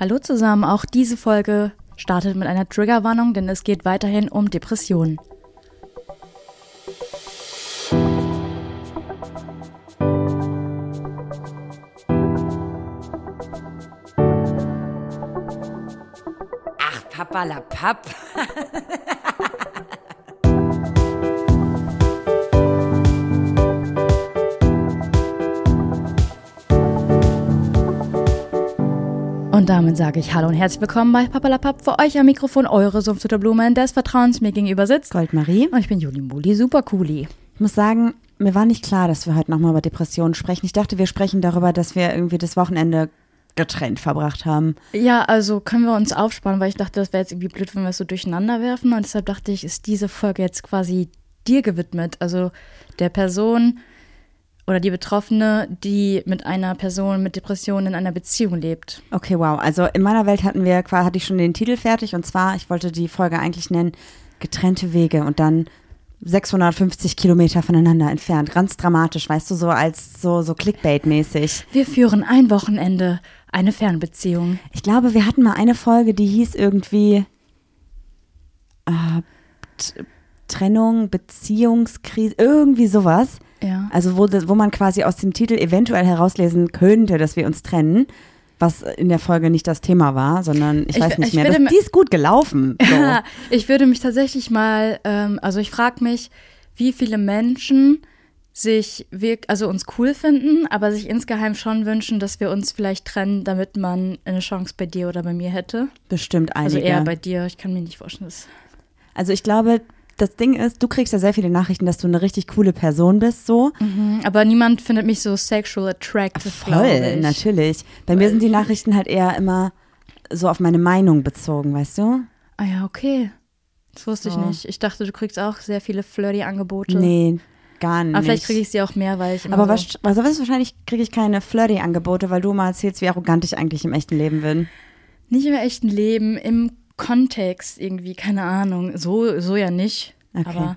Hallo zusammen, auch diese Folge startet mit einer Triggerwarnung, denn es geht weiterhin um Depressionen. Ach, Papa la Papp. Und damit sage ich Hallo und herzlich willkommen bei Papalapap. Für euch am Mikrofon eure Sumpfsutterblume des Vertrauens mir gegenüber sitzt. Goldmarie. Und ich bin Juli Muli, super cooli. Ich muss sagen, mir war nicht klar, dass wir heute nochmal über Depressionen sprechen. Ich dachte, wir sprechen darüber, dass wir irgendwie das Wochenende getrennt verbracht haben. Ja, also können wir uns aufsparen, weil ich dachte, das wäre jetzt irgendwie blöd, wenn wir es so durcheinander werfen. Und deshalb dachte ich, ist diese Folge jetzt quasi dir gewidmet. Also der Person oder die Betroffene, die mit einer Person mit Depressionen in einer Beziehung lebt. Okay, wow. Also in meiner Welt hatten wir hatte ich schon den Titel fertig und zwar, ich wollte die Folge eigentlich nennen, getrennte Wege und dann 650 Kilometer voneinander entfernt. Ganz dramatisch, weißt du, so als so, so Clickbait-mäßig. Wir führen ein Wochenende eine Fernbeziehung. Ich glaube, wir hatten mal eine Folge, die hieß irgendwie äh, Trennung, Beziehungskrise, irgendwie sowas. Ja. Also wo, wo man quasi aus dem Titel eventuell herauslesen könnte, dass wir uns trennen, was in der Folge nicht das Thema war, sondern ich, Ich- weiß nicht ich mehr. Das, die ist gut gelaufen. So. ich würde mich tatsächlich mal, ähm, also ich frage mich, wie viele Menschen sich wirk also uns cool finden, aber sich insgeheim schon wünschen, dass wir uns vielleicht trennen, damit man eine Chance bei dir oder bei mir hätte. Bestimmt einige. Also eher bei dir. Ich kann mir nicht vorstellen, dass Also ich glaube, das Ding ist, du kriegst ja sehr viele Nachrichten, dass du eine richtig coole Person bist, so. Aber niemand findet mich so sexual attractive, Voll, ich. natürlich. Bei mir sind die Nachrichten halt eher immer so auf meine Meinung bezogen, weißt du? Ah ja, okay. Das wusste So. ich nicht. Ich dachte, du kriegst auch sehr viele flirty Angebote. Nee, gar nicht. Aber vielleicht kriege ich sie auch mehr, weil ich Aber was, also wahrscheinlich kriege ich keine Flirty-Angebote, weil du mal erzählst, wie arrogant ich eigentlich im echten Leben bin. Nicht im echten Leben, im Kontext irgendwie, keine Ahnung. So, so ja nicht. Okay. Aber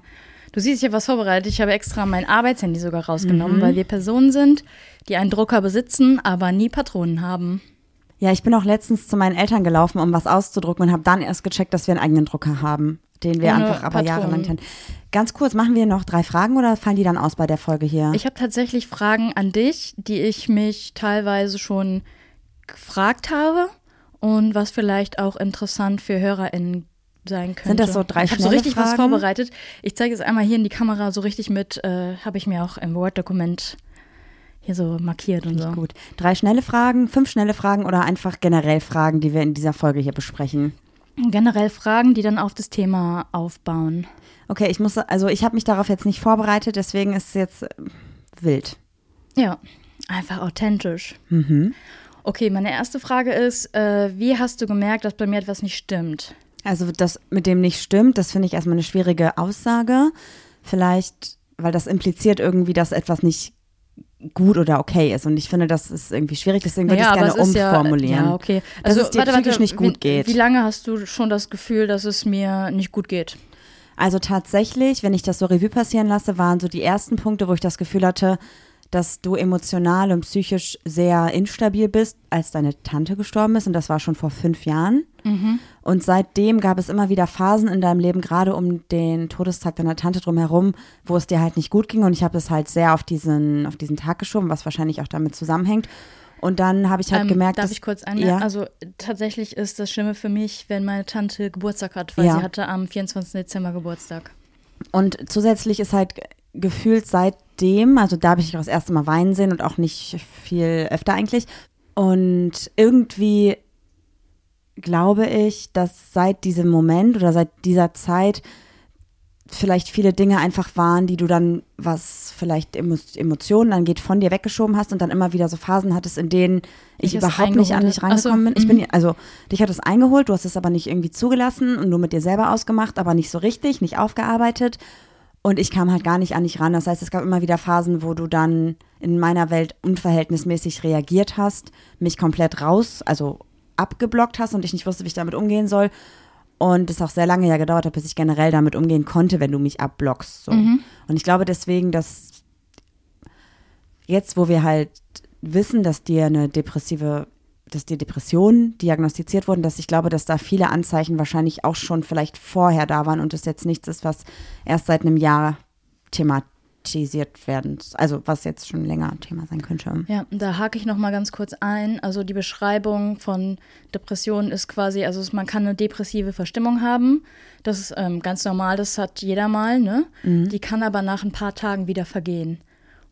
du siehst, ich habe was vorbereitet. Ich habe extra mein Arbeitshandy sogar rausgenommen, Mhm. weil wir Personen sind, die einen Drucker besitzen, aber nie Patronen haben. Ja, ich bin auch letztens zu meinen Eltern gelaufen, um was auszudrucken und habe dann erst gecheckt, dass wir einen eigenen Drucker haben, den wir Ohne einfach aber Patronen. jahrelang kennen. Ganz kurz, machen wir noch drei Fragen oder fallen die dann aus bei der Folge hier? Ich habe tatsächlich Fragen an dich, die ich mich teilweise schon gefragt habe und was vielleicht auch interessant für HörerInnen sein könnte. Sind das so drei Ich habe so richtig was Fragen? vorbereitet. Ich zeige es einmal hier in die Kamera so richtig mit, äh, habe ich mir auch im Word-Dokument hier so markiert und so. Gut. Drei schnelle Fragen, fünf schnelle Fragen oder einfach generell Fragen, die wir in dieser Folge hier besprechen. Generell Fragen, die dann auf das Thema aufbauen. Okay, ich muss, also ich habe mich darauf jetzt nicht vorbereitet, deswegen ist es jetzt wild. Ja, einfach authentisch. Mhm. Okay, meine erste Frage ist, äh, wie hast du gemerkt, dass bei mir etwas nicht stimmt? Also das mit dem nicht stimmt, das finde ich erstmal eine schwierige Aussage. Vielleicht, weil das impliziert irgendwie, dass etwas nicht gut oder okay ist. Und ich finde, das ist irgendwie schwierig, deswegen würde ich es gerne umformulieren. Ja, okay. Dass Also, es dir psychisch nicht gut wie, geht. Wie lange hast du schon das Gefühl, dass es mir nicht gut geht? Also tatsächlich, wenn ich das so Revue passieren lasse, waren so die ersten Punkte, wo ich das Gefühl hatte, dass du emotional und psychisch sehr instabil bist, als deine Tante gestorben ist. Und das war schon vor fünf Jahren. Und seitdem gab es immer wieder Phasen in deinem Leben, gerade um den Todestag deiner Tante drumherum, wo es dir halt nicht gut ging. Und ich habe es halt sehr auf diesen, auf diesen Tag geschoben, was wahrscheinlich auch damit zusammenhängt. Und dann habe ich halt Ähm, gemerkt, darf dass, ich kurz ein? Ja. Also tatsächlich ist das Schlimme für mich, wenn meine Tante Geburtstag hat, weil Ja. sie hatte am 24. Dezember Geburtstag. Und zusätzlich ist halt gefühlt seitdem, also da habe ich auch das erste Mal weinen sehen und auch nicht viel öfter eigentlich. Und irgendwie glaube ich, dass seit diesem Moment oder seit dieser Zeit vielleicht viele Dinge einfach waren, die du dann, was vielleicht Emo Emotionen angeht, von dir weggeschoben hast und dann immer wieder so Phasen hattest, in denen ich Dich es überhaupt nicht an dich. Ach so, rangekommen bin. Ich mhm. bin, also dich hat es eingeholt, du hast es aber nicht irgendwie zugelassen und nur mit dir selber ausgemacht, aber nicht so richtig, nicht aufgearbeitet. Und ich kam halt gar nicht an dich ran. Das heißt, es gab immer wieder Phasen, wo du dann in meiner Welt unverhältnismäßig reagiert hast, mich komplett raus, also abgeblockt hast und ich nicht wusste, wie ich damit umgehen soll. Und es auch sehr lange ja gedauert hat, bis ich generell damit umgehen konnte, wenn du mich abblockst. So. Und ich glaube deswegen, dass jetzt, wo wir halt wissen, dass dir eine depressive dass die Depressionen diagnostiziert wurden, dass ich glaube, dass da viele Anzeichen wahrscheinlich auch schon vielleicht vorher da waren und es jetzt nichts ist, was erst seit einem Jahr thematisiert werden, also was jetzt schon länger Thema sein könnte. Ja, da hake ich noch mal ganz kurz ein. Also die Beschreibung von Depressionen ist quasi, also man kann eine depressive Verstimmung haben. Das ist ähm, ganz normal, das hat jeder mal, ne? Die kann aber nach ein paar Tagen wieder vergehen.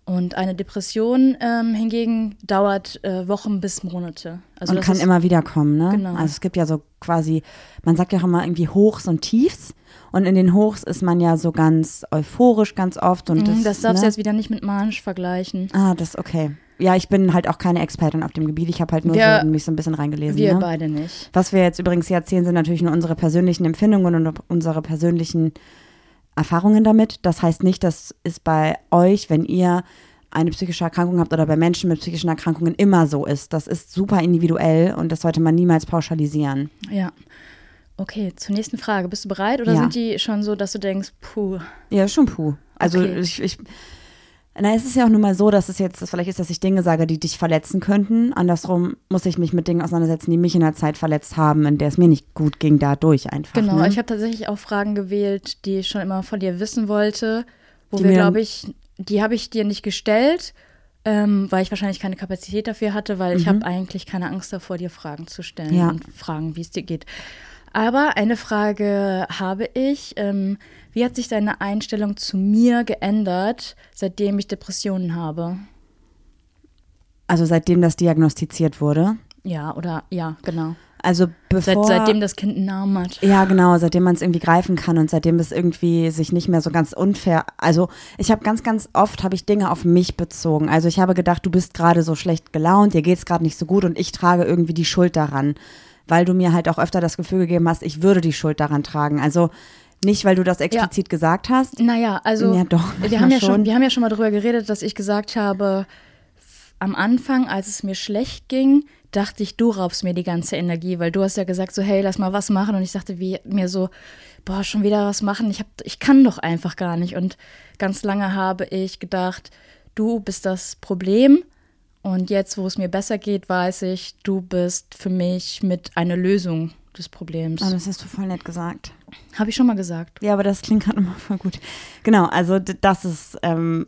Und eine Depression ähm, hingegen dauert äh, Wochen bis Monate. Also und kann ist, immer wieder kommen, ne? Genau. Also es gibt ja so quasi, man sagt ja auch immer irgendwie Hochs und Tiefs. Und in den Hochs ist man ja so ganz euphorisch ganz oft. Und Mhm, das, das darfst du ne? jetzt wieder nicht mit manisch vergleichen. Ah, das okay. Ja, ich bin halt auch keine Expertin auf dem Gebiet. Ich habe halt nur Wir- so, mich so ein bisschen reingelesen. Wir ne? beide nicht. Was wir jetzt übrigens hier erzählen, sind natürlich nur unsere persönlichen Empfindungen und unsere persönlichen Erfahrungen damit. Das heißt nicht, dass es bei euch, wenn ihr eine psychische Erkrankung habt oder bei Menschen mit psychischen Erkrankungen immer so ist. Das ist super individuell und das sollte man niemals pauschalisieren. Ja. Okay, zur nächsten Frage. Bist du bereit oder Ja. sind die schon so, dass du denkst, puh, Ja, schon puh. Also Okay. ich, ich na, es ist ja auch nun mal so, dass es jetzt, vielleicht ist, dass ich Dinge sage, die dich verletzen könnten. Andersrum muss ich mich mit Dingen auseinandersetzen, die mich in der Zeit verletzt haben, in der es mir nicht gut ging, dadurch einfach. Genau, ne? ich habe tatsächlich auch Fragen gewählt, die ich schon immer von dir wissen wollte, wo Die wir, glaube ich, die habe ich dir nicht gestellt, ähm, weil ich wahrscheinlich keine Kapazität dafür hatte, weil ich habe eigentlich keine Angst davor, dir Fragen zu stellen Mhm. Ja. und fragen, wie es dir geht. Aber eine Frage habe ich. Ähm, wie hat sich deine Einstellung zu mir geändert, seitdem ich Depressionen habe? also seitdem das diagnostiziert wurde. Ja, oder ja, genau. Also Seit, bevor, seitdem das Kind einen Namen hat. Ja, genau, seitdem man es irgendwie greifen kann und seitdem es irgendwie sich nicht mehr so ganz unfair. Also ich habe ganz, ganz oft habe ich Dinge auf mich bezogen. Also ich habe gedacht, du bist gerade so schlecht gelaunt, dir geht's gerade nicht so gut und ich trage irgendwie die Schuld daran, weil du mir halt auch öfter das Gefühl gegeben hast, ich würde die Schuld daran tragen. Also nicht, weil du das explizit gesagt hast. Naja, also Ja, doch, wir haben ja schon. schon. wir haben ja schon mal darüber geredet, dass ich gesagt habe, am Anfang, als es mir schlecht ging, dachte ich, du raubst mir die ganze Energie, weil du hast ja gesagt so, hey, lass mal was machen und ich dachte wie, mir so, boah, schon wieder was machen, ich hab, ich kann doch einfach gar nicht und ganz lange habe ich gedacht, du bist das Problem und jetzt, wo es mir besser geht, weiß ich, du bist für mich mit einer Lösung des Problems. Oh, das hast du voll nett gesagt. Habe ich schon mal gesagt. Ja, aber das klingt gerade immer voll gut. Genau, also das ist, ähm,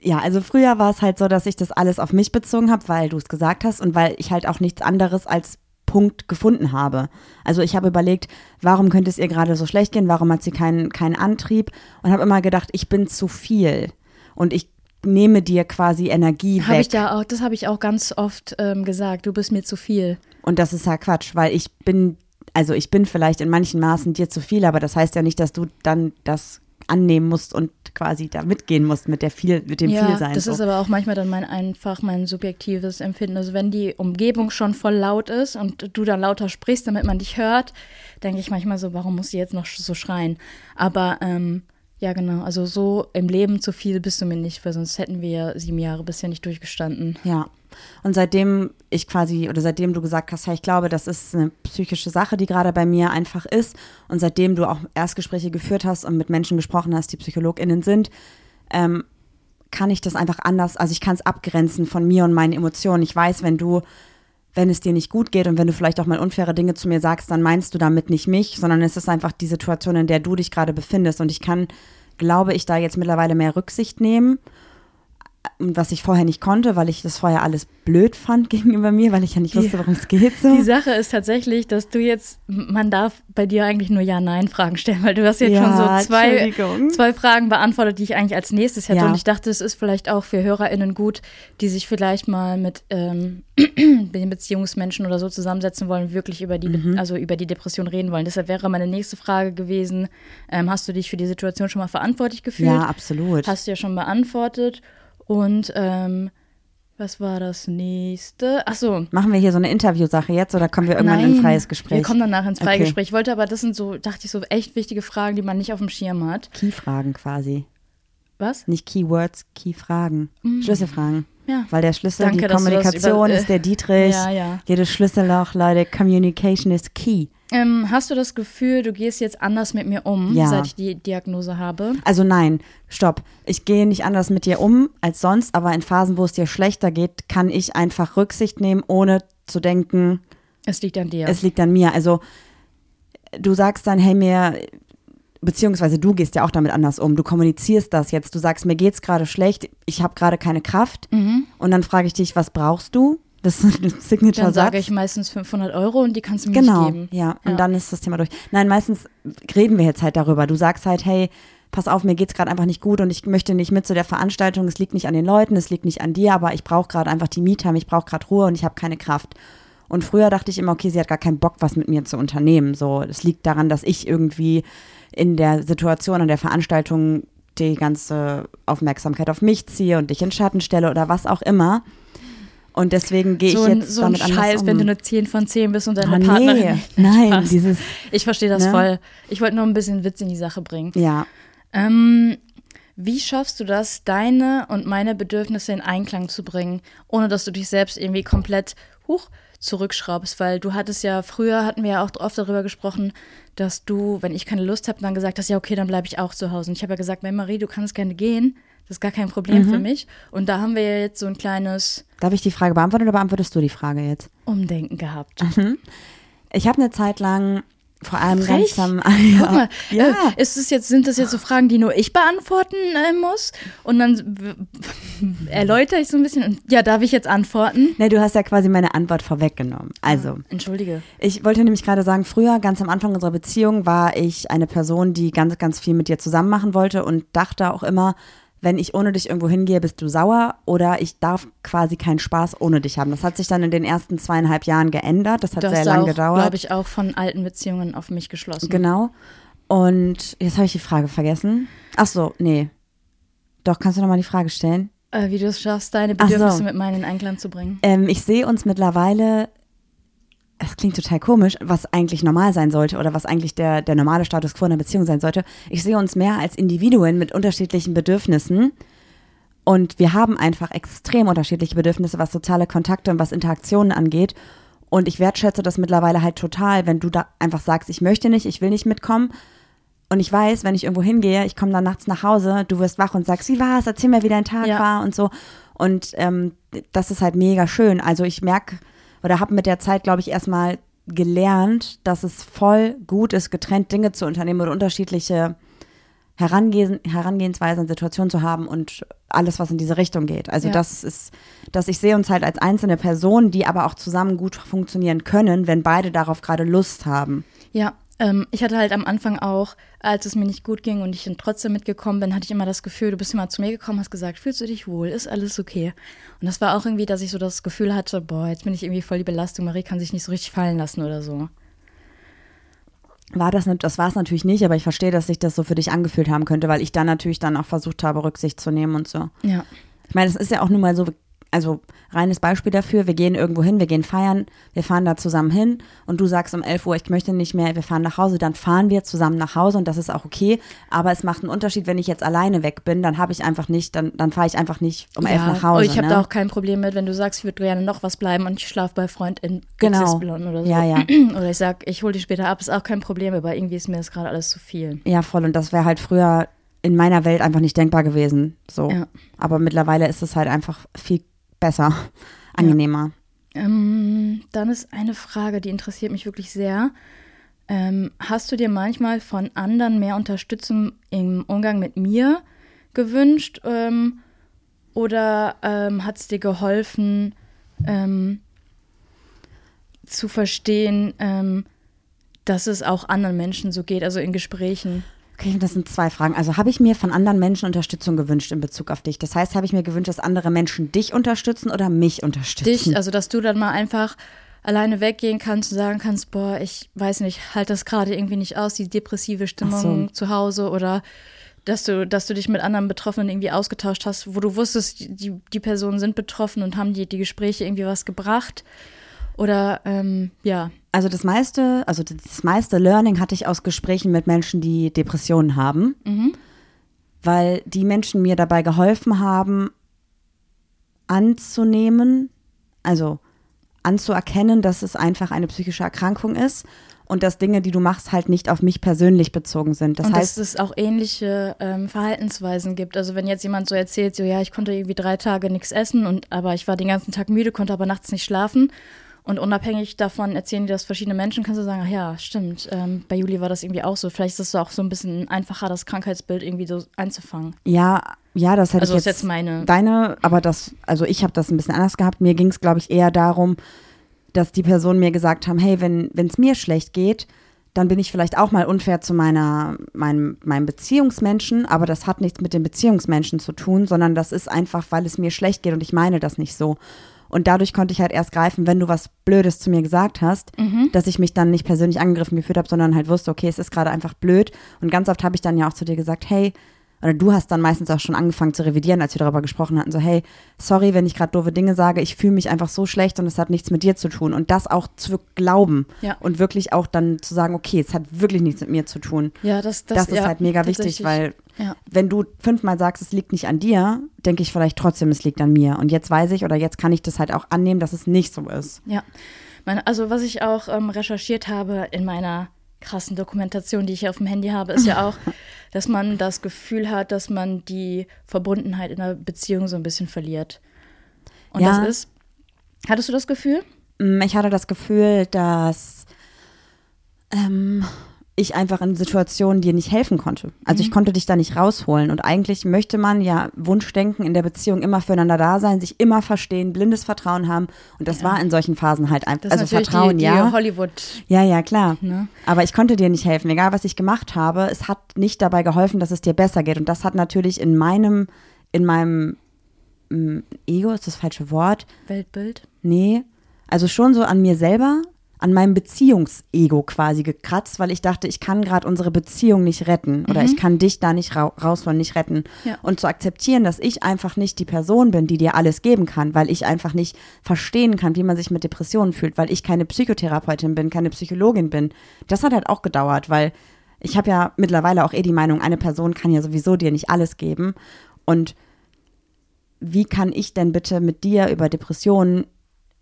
ja, also früher war es halt so, dass ich das alles auf mich bezogen habe, weil du es gesagt hast und weil ich halt auch nichts anderes als Punkt gefunden habe. Also ich habe überlegt, warum könnte es ihr gerade so schlecht gehen, warum hat sie keinen, keinen Antrieb und habe immer gedacht, ich bin zu viel und ich nehme dir quasi Energie Habe weg. ich da auch, das habe ich auch ganz oft ähm, gesagt. Du bist mir zu viel. Und das ist ja Quatsch, weil ich bin, also ich bin vielleicht in manchen Maßen dir zu viel, aber das heißt ja nicht, dass du dann das annehmen musst und quasi da mitgehen musst mit der viel, mit dem ja, Vielsein. das ist aber auch manchmal dann mein einfach mein subjektives Empfinden. Also wenn die Umgebung schon voll laut ist und du dann lauter sprichst, damit man dich hört, denke ich manchmal so, warum muss sie jetzt noch so schreien? Aber ähm, ja, genau. Also so im Leben zu viel bist du mir nicht, weil sonst hätten wir sieben Jahre bisher nicht durchgestanden. Ja. Und seitdem ich quasi, oder seitdem du gesagt hast, hey, ich glaube, das ist eine psychische Sache, die gerade bei mir einfach ist, und seitdem du auch Erstgespräche geführt hast und mit Menschen gesprochen hast, die PsychologInnen sind, ähm, kann ich das einfach anders, also ich kann es abgrenzen von mir und meinen Emotionen. Ich weiß, wenn du, wenn es dir nicht gut geht und wenn du vielleicht auch mal unfaire Dinge zu mir sagst, dann meinst du damit nicht mich, sondern es ist einfach die Situation, in der du dich gerade befindest. Und ich kann, glaube ich, da jetzt mittlerweile mehr Rücksicht nehmen was ich vorher nicht konnte, weil ich das vorher alles blöd fand gegenüber mir, weil ich ja nicht wusste, worum es geht. So. Die Sache ist tatsächlich, dass du jetzt, man darf bei dir eigentlich nur Ja-Nein-Fragen stellen, weil du hast jetzt Ja, schon so zwei, zwei Fragen beantwortet, die ich eigentlich als nächstes hätte. Ja. Und ich dachte, es ist vielleicht auch für HörerInnen gut, die sich vielleicht mal mit ähm, den Beziehungsmenschen oder so zusammensetzen wollen, wirklich über die, Mhm. also über die Depression reden wollen. Deshalb wäre meine nächste Frage gewesen, ähm, hast du dich für die Situation schon mal verantwortlich gefühlt? ja, absolut. Hast du ja schon beantwortet. Und ähm, was war das nächste? Ach so, Machen wir hier so eine Interviewsache jetzt oder kommen wir irgendwann in ein freies Gespräch? wir kommen danach ins freie Okay. Gespräch. Ich wollte aber, das sind so, dachte ich, so echt wichtige Fragen, die man nicht auf dem Schirm hat. Key-Fragen quasi. Was? Nicht Keywords, Key-Fragen. Schlüsselfragen. Mm. Ja. Weil der Schlüssel, Danke, die Kommunikation über- äh, ist der Dietrich. Ja, ja. Jedes Schlüsselloch, Leute, Communication is key. Ähm, hast du das Gefühl, du gehst jetzt anders mit mir um, Ja. seit ich die Diagnose habe? Also nein, stopp. Ich gehe nicht anders mit dir um als sonst, aber in Phasen, wo es dir schlechter geht, kann ich einfach Rücksicht nehmen, ohne zu denken, Es liegt an dir. es liegt an mir. Also du sagst dann, hey, mir, beziehungsweise du gehst ja auch damit anders um. Du kommunizierst das jetzt. Du sagst, mir geht's gerade schlecht, ich habe gerade keine Kraft. Mhm. Und dann frage ich dich, was brauchst du? Das ist ein Dann Signature-Satz. sage ich meistens 500 Euro und die kannst du mir Genau, nicht geben. ja. Und dann ist das Thema durch. Nein, meistens reden wir jetzt halt darüber. Du sagst halt, hey, pass auf, mir geht's gerade einfach nicht gut und ich möchte nicht mit zu der Veranstaltung. Es liegt nicht an den Leuten, es liegt nicht an dir, aber ich brauche gerade einfach die Me-Time, ich brauche gerade Ruhe und ich habe keine Kraft. Und früher dachte ich immer, okay, sie hat gar keinen Bock, was mit mir zu unternehmen. So, es liegt daran, dass ich irgendwie in der Situation an der Veranstaltung die ganze Aufmerksamkeit auf mich ziehe und dich in Schatten stelle oder was auch immer. Und deswegen gehe so ich ein, jetzt so ein damit anders Scheiß, um. wenn du eine 10 von 10 bist und deine Ah, Partnerin. nee, nein, Spaß. dieses, Ich verstehe das Ne? voll. Ich wollte nur ein bisschen Witz in die Sache bringen. ja, Ähm, wie schaffst du das, deine und meine Bedürfnisse in Einklang zu bringen, ohne dass du dich selbst irgendwie komplett hoch zurückschraubst? Weil du hattest ja, früher hatten wir ja auch oft darüber gesprochen, dass du, wenn ich keine Lust habe, dann gesagt hast, ja, okay, dann bleibe ich auch zu Hause. Und ich habe ja gesagt, Marie, du kannst gerne gehen. Das ist gar kein Problem Mhm. für mich. Und da haben wir ja jetzt so ein kleines Darf ich die Frage beantworten oder beantwortest du die Frage jetzt? Umdenken gehabt. Ich habe eine Zeit lang, vor allem Frech. ganz am Guck mal, ja. äh, ist es jetzt, sind das jetzt so Fragen, die nur ich beantworten äh, muss? Und dann erläutere ich so ein bisschen und ja, darf ich jetzt antworten? Ne, du hast ja quasi meine Antwort vorweggenommen. Also, Entschuldige. ich wollte nämlich gerade sagen, früher, ganz am Anfang unserer Beziehung, war ich eine Person, die ganz, ganz viel mit dir zusammen machen wollte und dachte auch immer, wenn ich ohne dich irgendwo hingehe, bist du sauer oder ich darf quasi keinen Spaß ohne dich haben. Das hat sich dann in den ersten zweieinhalb Jahren geändert. Das hat Du sehr hast lang auch, gedauert. glaube ich, auch von alten Beziehungen auf mich geschlossen. Genau. Und jetzt habe ich die Frage vergessen. Ach so, nee. Doch, kannst du noch mal die Frage stellen? Äh, wie du es schaffst, deine Ach so. Bedürfnisse mit meinen in Einklang zu bringen. Ähm, ich sehe uns mittlerweile, es klingt total komisch, was eigentlich normal sein sollte oder was eigentlich der, der normale Status quo in einer Beziehung sein sollte. Ich sehe uns mehr als Individuen mit unterschiedlichen Bedürfnissen. Und wir haben einfach extrem unterschiedliche Bedürfnisse, was soziale Kontakte und was Interaktionen angeht. Und ich wertschätze das mittlerweile halt total, wenn du da einfach sagst, ich möchte nicht, ich will nicht mitkommen. Und ich weiß, wenn ich irgendwo hingehe, ich komme dann nachts nach Hause, du wirst wach und sagst, wie war's, erzähl mir, wie dein Tag Ja. war und so. Und ähm, das ist halt mega schön. Also ich merke oder habe mit der Zeit, glaube ich, erstmal gelernt, dass es voll gut ist, getrennt Dinge zu unternehmen oder unterschiedliche Herangehen, Herangehensweisen, Situationen zu haben und alles, was in diese Richtung geht. Also Ja. das ist, dass ich sehe uns halt als einzelne Personen, die aber auch zusammen gut funktionieren können, wenn beide darauf gerade Lust haben. Ja, ähm, ich hatte halt am Anfang auch, als es mir nicht gut ging und ich dann trotzdem mitgekommen bin, hatte ich immer das Gefühl, du bist immer zu mir gekommen, hast gesagt, fühlst du dich wohl, ist alles okay. Und das war auch irgendwie, dass ich so das Gefühl hatte, boah, jetzt bin ich irgendwie voll die Belastung, Marie kann sich nicht so richtig fallen lassen oder so. War das nicht, das war es natürlich nicht, aber ich verstehe, dass sich das so für dich angefühlt haben könnte, weil ich dann natürlich dann auch versucht habe, Rücksicht zu nehmen und so. Ja. Ich meine, es ist ja auch nun mal so, also reines Beispiel dafür, wir gehen irgendwo hin, wir gehen feiern, wir fahren da zusammen hin und du sagst um 11 Uhr, ich möchte nicht mehr, wir fahren nach Hause, dann fahren wir zusammen nach Hause und das ist auch okay, aber es macht einen Unterschied, wenn ich jetzt alleine weg bin, dann habe ich einfach nicht, dann, dann fahre ich einfach nicht um 11 ja, nach Hause. Und ich habe ne? da auch kein Problem mit, wenn du sagst, ich würde gerne noch was bleiben und ich schlafe bei Freund in Genau. XY oder so. Ja, ja. Oder ich sag, ich hole die später ab, ist auch kein Problem, aber irgendwie ist mir das gerade alles zu viel. Ja, voll und das wäre halt früher in meiner Welt einfach nicht denkbar gewesen, so. Ja. Aber mittlerweile ist es halt einfach viel besser, angenehmer. Ähm, dann ist eine Frage, die interessiert mich wirklich sehr. Ähm, hast du dir manchmal von anderen mehr Unterstützung im Umgang mit mir gewünscht? Ähm, oder ähm, hat es dir geholfen, ähm, zu verstehen, ähm, dass es auch anderen Menschen so geht, also in Gesprächen? Okay, das sind zwei Fragen. Also habe ich mir von anderen Menschen Unterstützung gewünscht in Bezug auf dich? Das heißt, habe ich mir gewünscht, dass andere Menschen dich unterstützen oder mich unterstützen? dich, also dass du dann mal einfach alleine weggehen kannst und sagen kannst, boah, ich weiß nicht, halt das gerade irgendwie nicht aus, die depressive Stimmung Ach zu Hause oder dass du, dass du dich mit anderen Betroffenen irgendwie ausgetauscht hast, wo du wusstest, die, die Personen sind betroffen und haben die, die Gespräche irgendwie was gebracht. Oder ähm, ja, Also das meiste, also das meiste Learning hatte ich aus Gesprächen mit Menschen, die Depressionen haben, weil die Menschen mir dabei geholfen haben, anzunehmen, also anzuerkennen, dass es einfach eine psychische Erkrankung ist und dass Dinge, die du machst, halt nicht auf mich persönlich bezogen sind. Das und heißt, dass es auch ähnliche ähm, Verhaltensweisen gibt. Also wenn jetzt jemand so erzählt, so ja, ich konnte irgendwie drei Tage nichts essen und aber ich war den ganzen Tag müde, konnte aber nachts nicht schlafen. Und unabhängig davon erzählen dir das verschiedene Menschen, kannst du sagen, ach ja, stimmt, ähm, bei Juli war das irgendwie auch so. Vielleicht ist es auch so ein bisschen einfacher, das Krankheitsbild irgendwie so einzufangen. Ja, ja, das hätte Also ich ist jetzt, jetzt meine- deine, aber das, also ich habe das ein bisschen anders gehabt. Mir ging es, glaube ich, eher darum, dass die Personen mir gesagt haben, hey, wenn es mir schlecht geht, dann bin ich vielleicht auch mal unfair zu meiner, meinem, meinem Beziehungsmenschen, aber das hat nichts mit dem Beziehungsmenschen zu tun, sondern das ist einfach, weil es mir schlecht geht und ich meine das nicht so. Und dadurch konnte ich halt erst greifen, wenn du was Blödes zu mir gesagt hast, dass ich mich dann nicht persönlich angegriffen gefühlt habe, sondern halt wusste, okay, es ist gerade einfach blöd. Und ganz oft habe ich dann ja auch zu dir gesagt, hey, oder du hast dann meistens auch schon angefangen zu revidieren, als wir darüber gesprochen hatten, so hey, sorry, wenn ich gerade doofe Dinge sage, ich fühle mich einfach so schlecht und es hat nichts mit dir zu tun. Und das auch zu glauben Ja. und wirklich auch dann zu sagen, okay, es hat wirklich nichts mit mir zu tun. Ja, das, Das, ist ja, halt mega wichtig, weil Ja. wenn du fünfmal sagst, es liegt nicht an dir, denke ich vielleicht trotzdem, es liegt an mir. Und jetzt weiß ich oder jetzt kann ich das halt auch annehmen, dass es nicht so ist. Ja, also was ich auch ähm, recherchiert habe in meiner krassen Dokumentation, die ich hier auf dem Handy habe, ist ja auch, dass man das Gefühl hat, dass man die Verbundenheit in der Beziehung so ein bisschen verliert. Und Ja. das ist, hattest du das Gefühl? Mm, Ich hatte das Gefühl, dass ähm, ich einfach in Situationen dir nicht helfen konnte. Also ich konnte dich da nicht rausholen. Und eigentlich möchte man ja Wunschdenken in der Beziehung immer füreinander da sein, sich immer verstehen, blindes Vertrauen haben. Und das war in solchen Phasen halt einfach. Also Vertrauen, die, die ja. Hollywood. Ja, ja, klar. Ne? Aber ich konnte dir nicht helfen, egal was ich gemacht habe. Es hat nicht dabei geholfen, dass es dir besser geht. Und das hat natürlich in meinem, in meinem mm, Ego, ist das falsche Wort, Weltbild. Nee, also schon so an mir selber, an meinem Beziehungsego quasi gekratzt, weil ich dachte, ich kann gerade unsere Beziehung nicht retten oder ich kann dich da nicht ra rausholen, nicht retten. Ja. Und zu akzeptieren, dass ich einfach nicht die Person bin, die dir alles geben kann, weil ich einfach nicht verstehen kann, wie man sich mit Depressionen fühlt, weil ich keine Psychotherapeutin bin, keine Psychologin bin. Das hat halt auch gedauert, weil ich habe ja mittlerweile auch eh die Meinung, eine Person kann ja sowieso dir nicht alles geben. Und wie kann ich denn bitte mit dir über Depressionen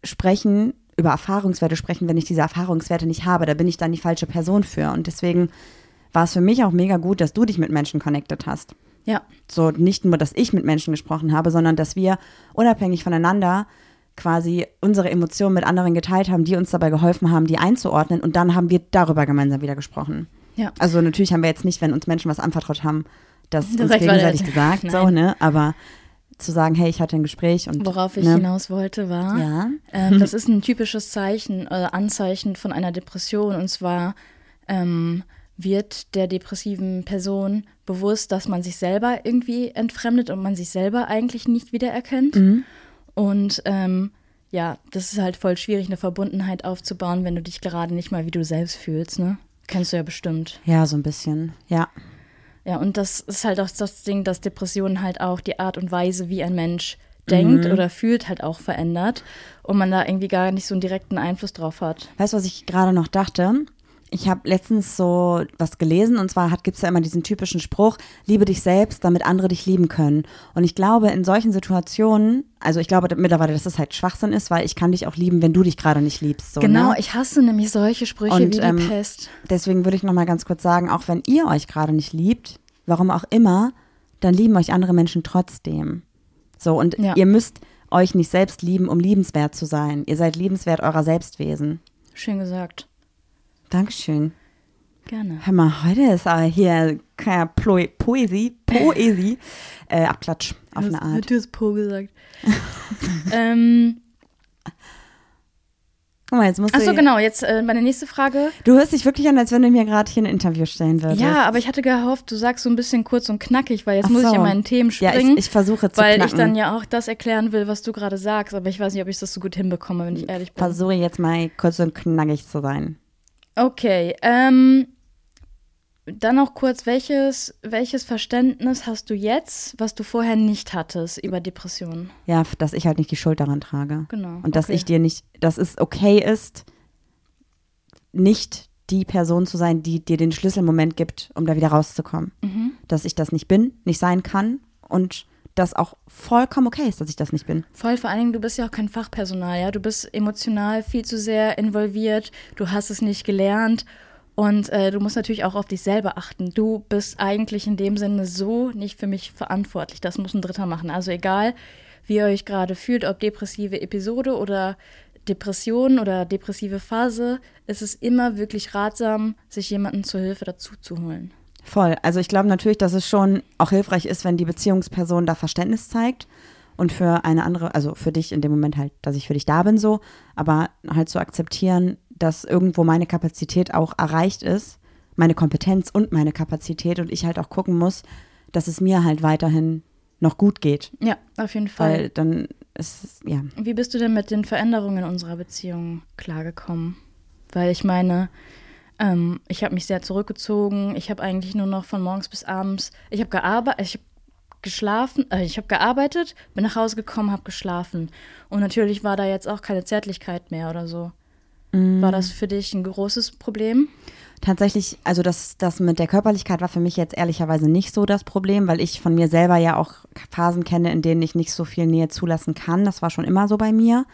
sprechen, über Erfahrungswerte sprechen, wenn ich diese Erfahrungswerte nicht habe? Da bin ich dann die falsche Person für. Und deswegen war es für mich auch mega gut, dass du dich mit Menschen connected hast. Ja, So nicht nur, dass ich mit Menschen gesprochen habe, sondern dass wir unabhängig voneinander quasi unsere Emotionen mit anderen geteilt haben, die uns dabei geholfen haben, die einzuordnen. Und dann haben wir darüber gemeinsam wieder gesprochen. ja. Also natürlich haben wir jetzt nicht, wenn uns Menschen was anvertraut haben, das uns Direkt gegenseitig weiter- gesagt, so, Nein. ne? Aber zu sagen, hey, ich hatte ein Gespräch und Worauf ich ne? hinaus wollte, war, Ja. ähm, das ist ein typisches Zeichen oder Anzeichen von einer Depression. Und zwar ähm, wird der depressiven Person bewusst, dass man sich selber irgendwie entfremdet und man sich selber eigentlich nicht wiedererkennt. Und ähm, ja, das ist halt voll schwierig, eine Verbundenheit aufzubauen, wenn du dich gerade nicht mal wie du selbst fühlst, ne? Kennst du ja bestimmt. Ja, so ein bisschen. Ja. Ja, und das ist halt auch das Ding, dass Depressionen halt auch die Art und Weise, wie ein Mensch denkt oder fühlt, halt auch verändert. Und man da irgendwie gar nicht so einen direkten Einfluss drauf hat. Weißt du, was ich gerade noch dachte? Ich habe letztens so was gelesen und zwar gibt es ja immer diesen typischen Spruch, liebe dich selbst, damit andere dich lieben können. Und ich glaube, in solchen Situationen, also ich glaube mittlerweile, dass das halt Schwachsinn ist, weil ich kann dich auch lieben, wenn du dich gerade nicht liebst. So, genau, ne? ich hasse nämlich solche Sprüche Und, wie die ähm, Pest. Deswegen würde ich noch mal ganz kurz sagen, auch wenn ihr euch gerade nicht liebt, warum auch immer, dann lieben euch andere Menschen trotzdem. So, und Ja. ihr müsst euch nicht selbst lieben, um liebenswert zu sein. Ihr seid liebenswert eurer Selbstwesen. Schön gesagt. Dankeschön. Gerne. Hör mal, heute ist aber hier keine Plo Poesie, Poesie, äh, Abklatsch auf eine Art. Du hast Po gesagt. ähm, Guck mal, jetzt musst du. achso, genau, jetzt äh, meine nächste Frage. Du hörst dich wirklich an, als wenn du mir gerade hier ein Interview stellen würdest. Ja, aber ich hatte gehofft, du sagst so ein bisschen kurz und knackig, weil jetzt Ach muss ich in meinen Themen Ja, springen. ich, ich versuche zu weil knacken. ich dann ja auch das erklären will, was du gerade sagst, aber ich weiß nicht, ob ich das so gut hinbekomme, wenn ich ehrlich bin. versuche jetzt mal kurz und knackig zu sein. Okay, ähm, dann noch kurz, welches, welches Verständnis hast du jetzt, was du vorher nicht hattest über Depressionen? Ja, dass ich halt nicht die Schuld daran trage. Genau, Und dass okay. ich dir nicht, dass es okay ist, nicht die Person zu sein, die dir den Schlüsselmoment gibt, um da wieder rauszukommen. Mhm. Dass ich das nicht bin, nicht sein kann und dass auch vollkommen okay ist, dass ich das nicht bin. Voll, vor allen Dingen, du bist ja auch kein Fachpersonal, ja. Du bist emotional viel zu sehr involviert, du hast es nicht gelernt und äh, du musst natürlich auch auf dich selber achten. Du bist eigentlich in dem Sinne so nicht für mich verantwortlich. Das muss ein Dritter machen. Also egal, wie ihr euch gerade fühlt, ob depressive Episode oder Depression oder depressive Phase ist es immer wirklich ratsam, sich jemanden zur Hilfe dazu zu holen. Voll. Also ich glaube natürlich, dass es schon auch hilfreich ist, wenn die Beziehungsperson da Verständnis zeigt und für eine andere, also für dich in dem Moment halt, dass ich für dich da bin so, aber halt zu akzeptieren, dass irgendwo meine Kapazität auch erreicht ist, meine Kompetenz und meine Kapazität und ich halt auch gucken muss, dass es mir halt weiterhin noch gut geht, Ja, auf jeden Fall. weil dann ist es, ja. Wie bist du denn mit den Veränderungen in unserer Beziehung klargekommen? Weil ich meine, ähm, ich habe mich sehr zurückgezogen. Ich habe eigentlich nur noch von morgens bis abends, ich habe gearbeitet, ich habe geschlafen, äh, ich habe gearbeitet, bin nach Hause gekommen, habe geschlafen. Und natürlich war da jetzt auch keine Zärtlichkeit mehr oder so. War das für dich ein großes Problem? Tatsächlich, also das, das mit der Körperlichkeit war für mich jetzt ehrlicherweise nicht so das Problem, weil ich von mir selber ja auch Phasen kenne, in denen ich nicht so viel Nähe zulassen kann. Das war schon immer so bei mir.